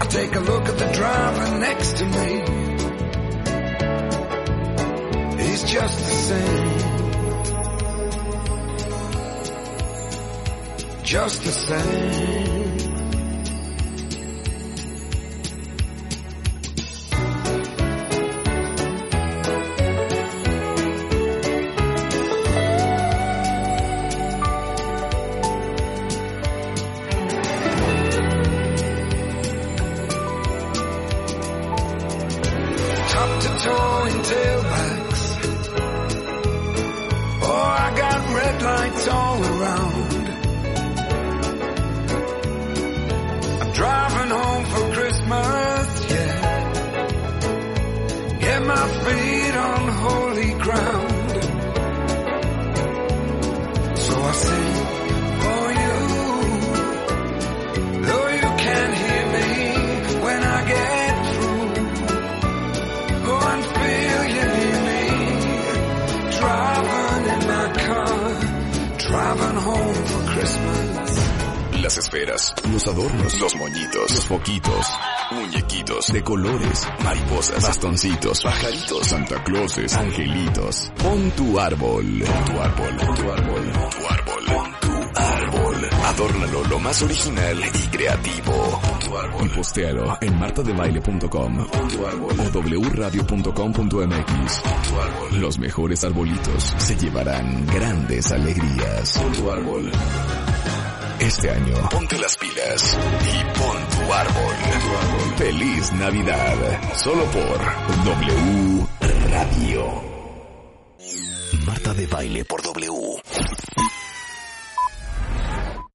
S4: I take a look at the driver next to me. He's just the same. Just the same.
S1: Colores, mariposas, bastoncitos, pajaritos, Santa Clauses, angelitos. Pon tu árbol, pon tu árbol, pon tu árbol, pon tu árbol, pon tu árbol. Adórnalo lo más original y creativo. Pon tu árbol. Y postéalo en martadebaile.com Pon tu árbol o wradio.com.mx. Pon tu árbol. Los mejores arbolitos se llevarán grandes alegrías. Pon tu árbol. Este año, ponte las pilas y pon tu árbol. Feliz Navidad. Solo por W Radio. Marta de Baile por W.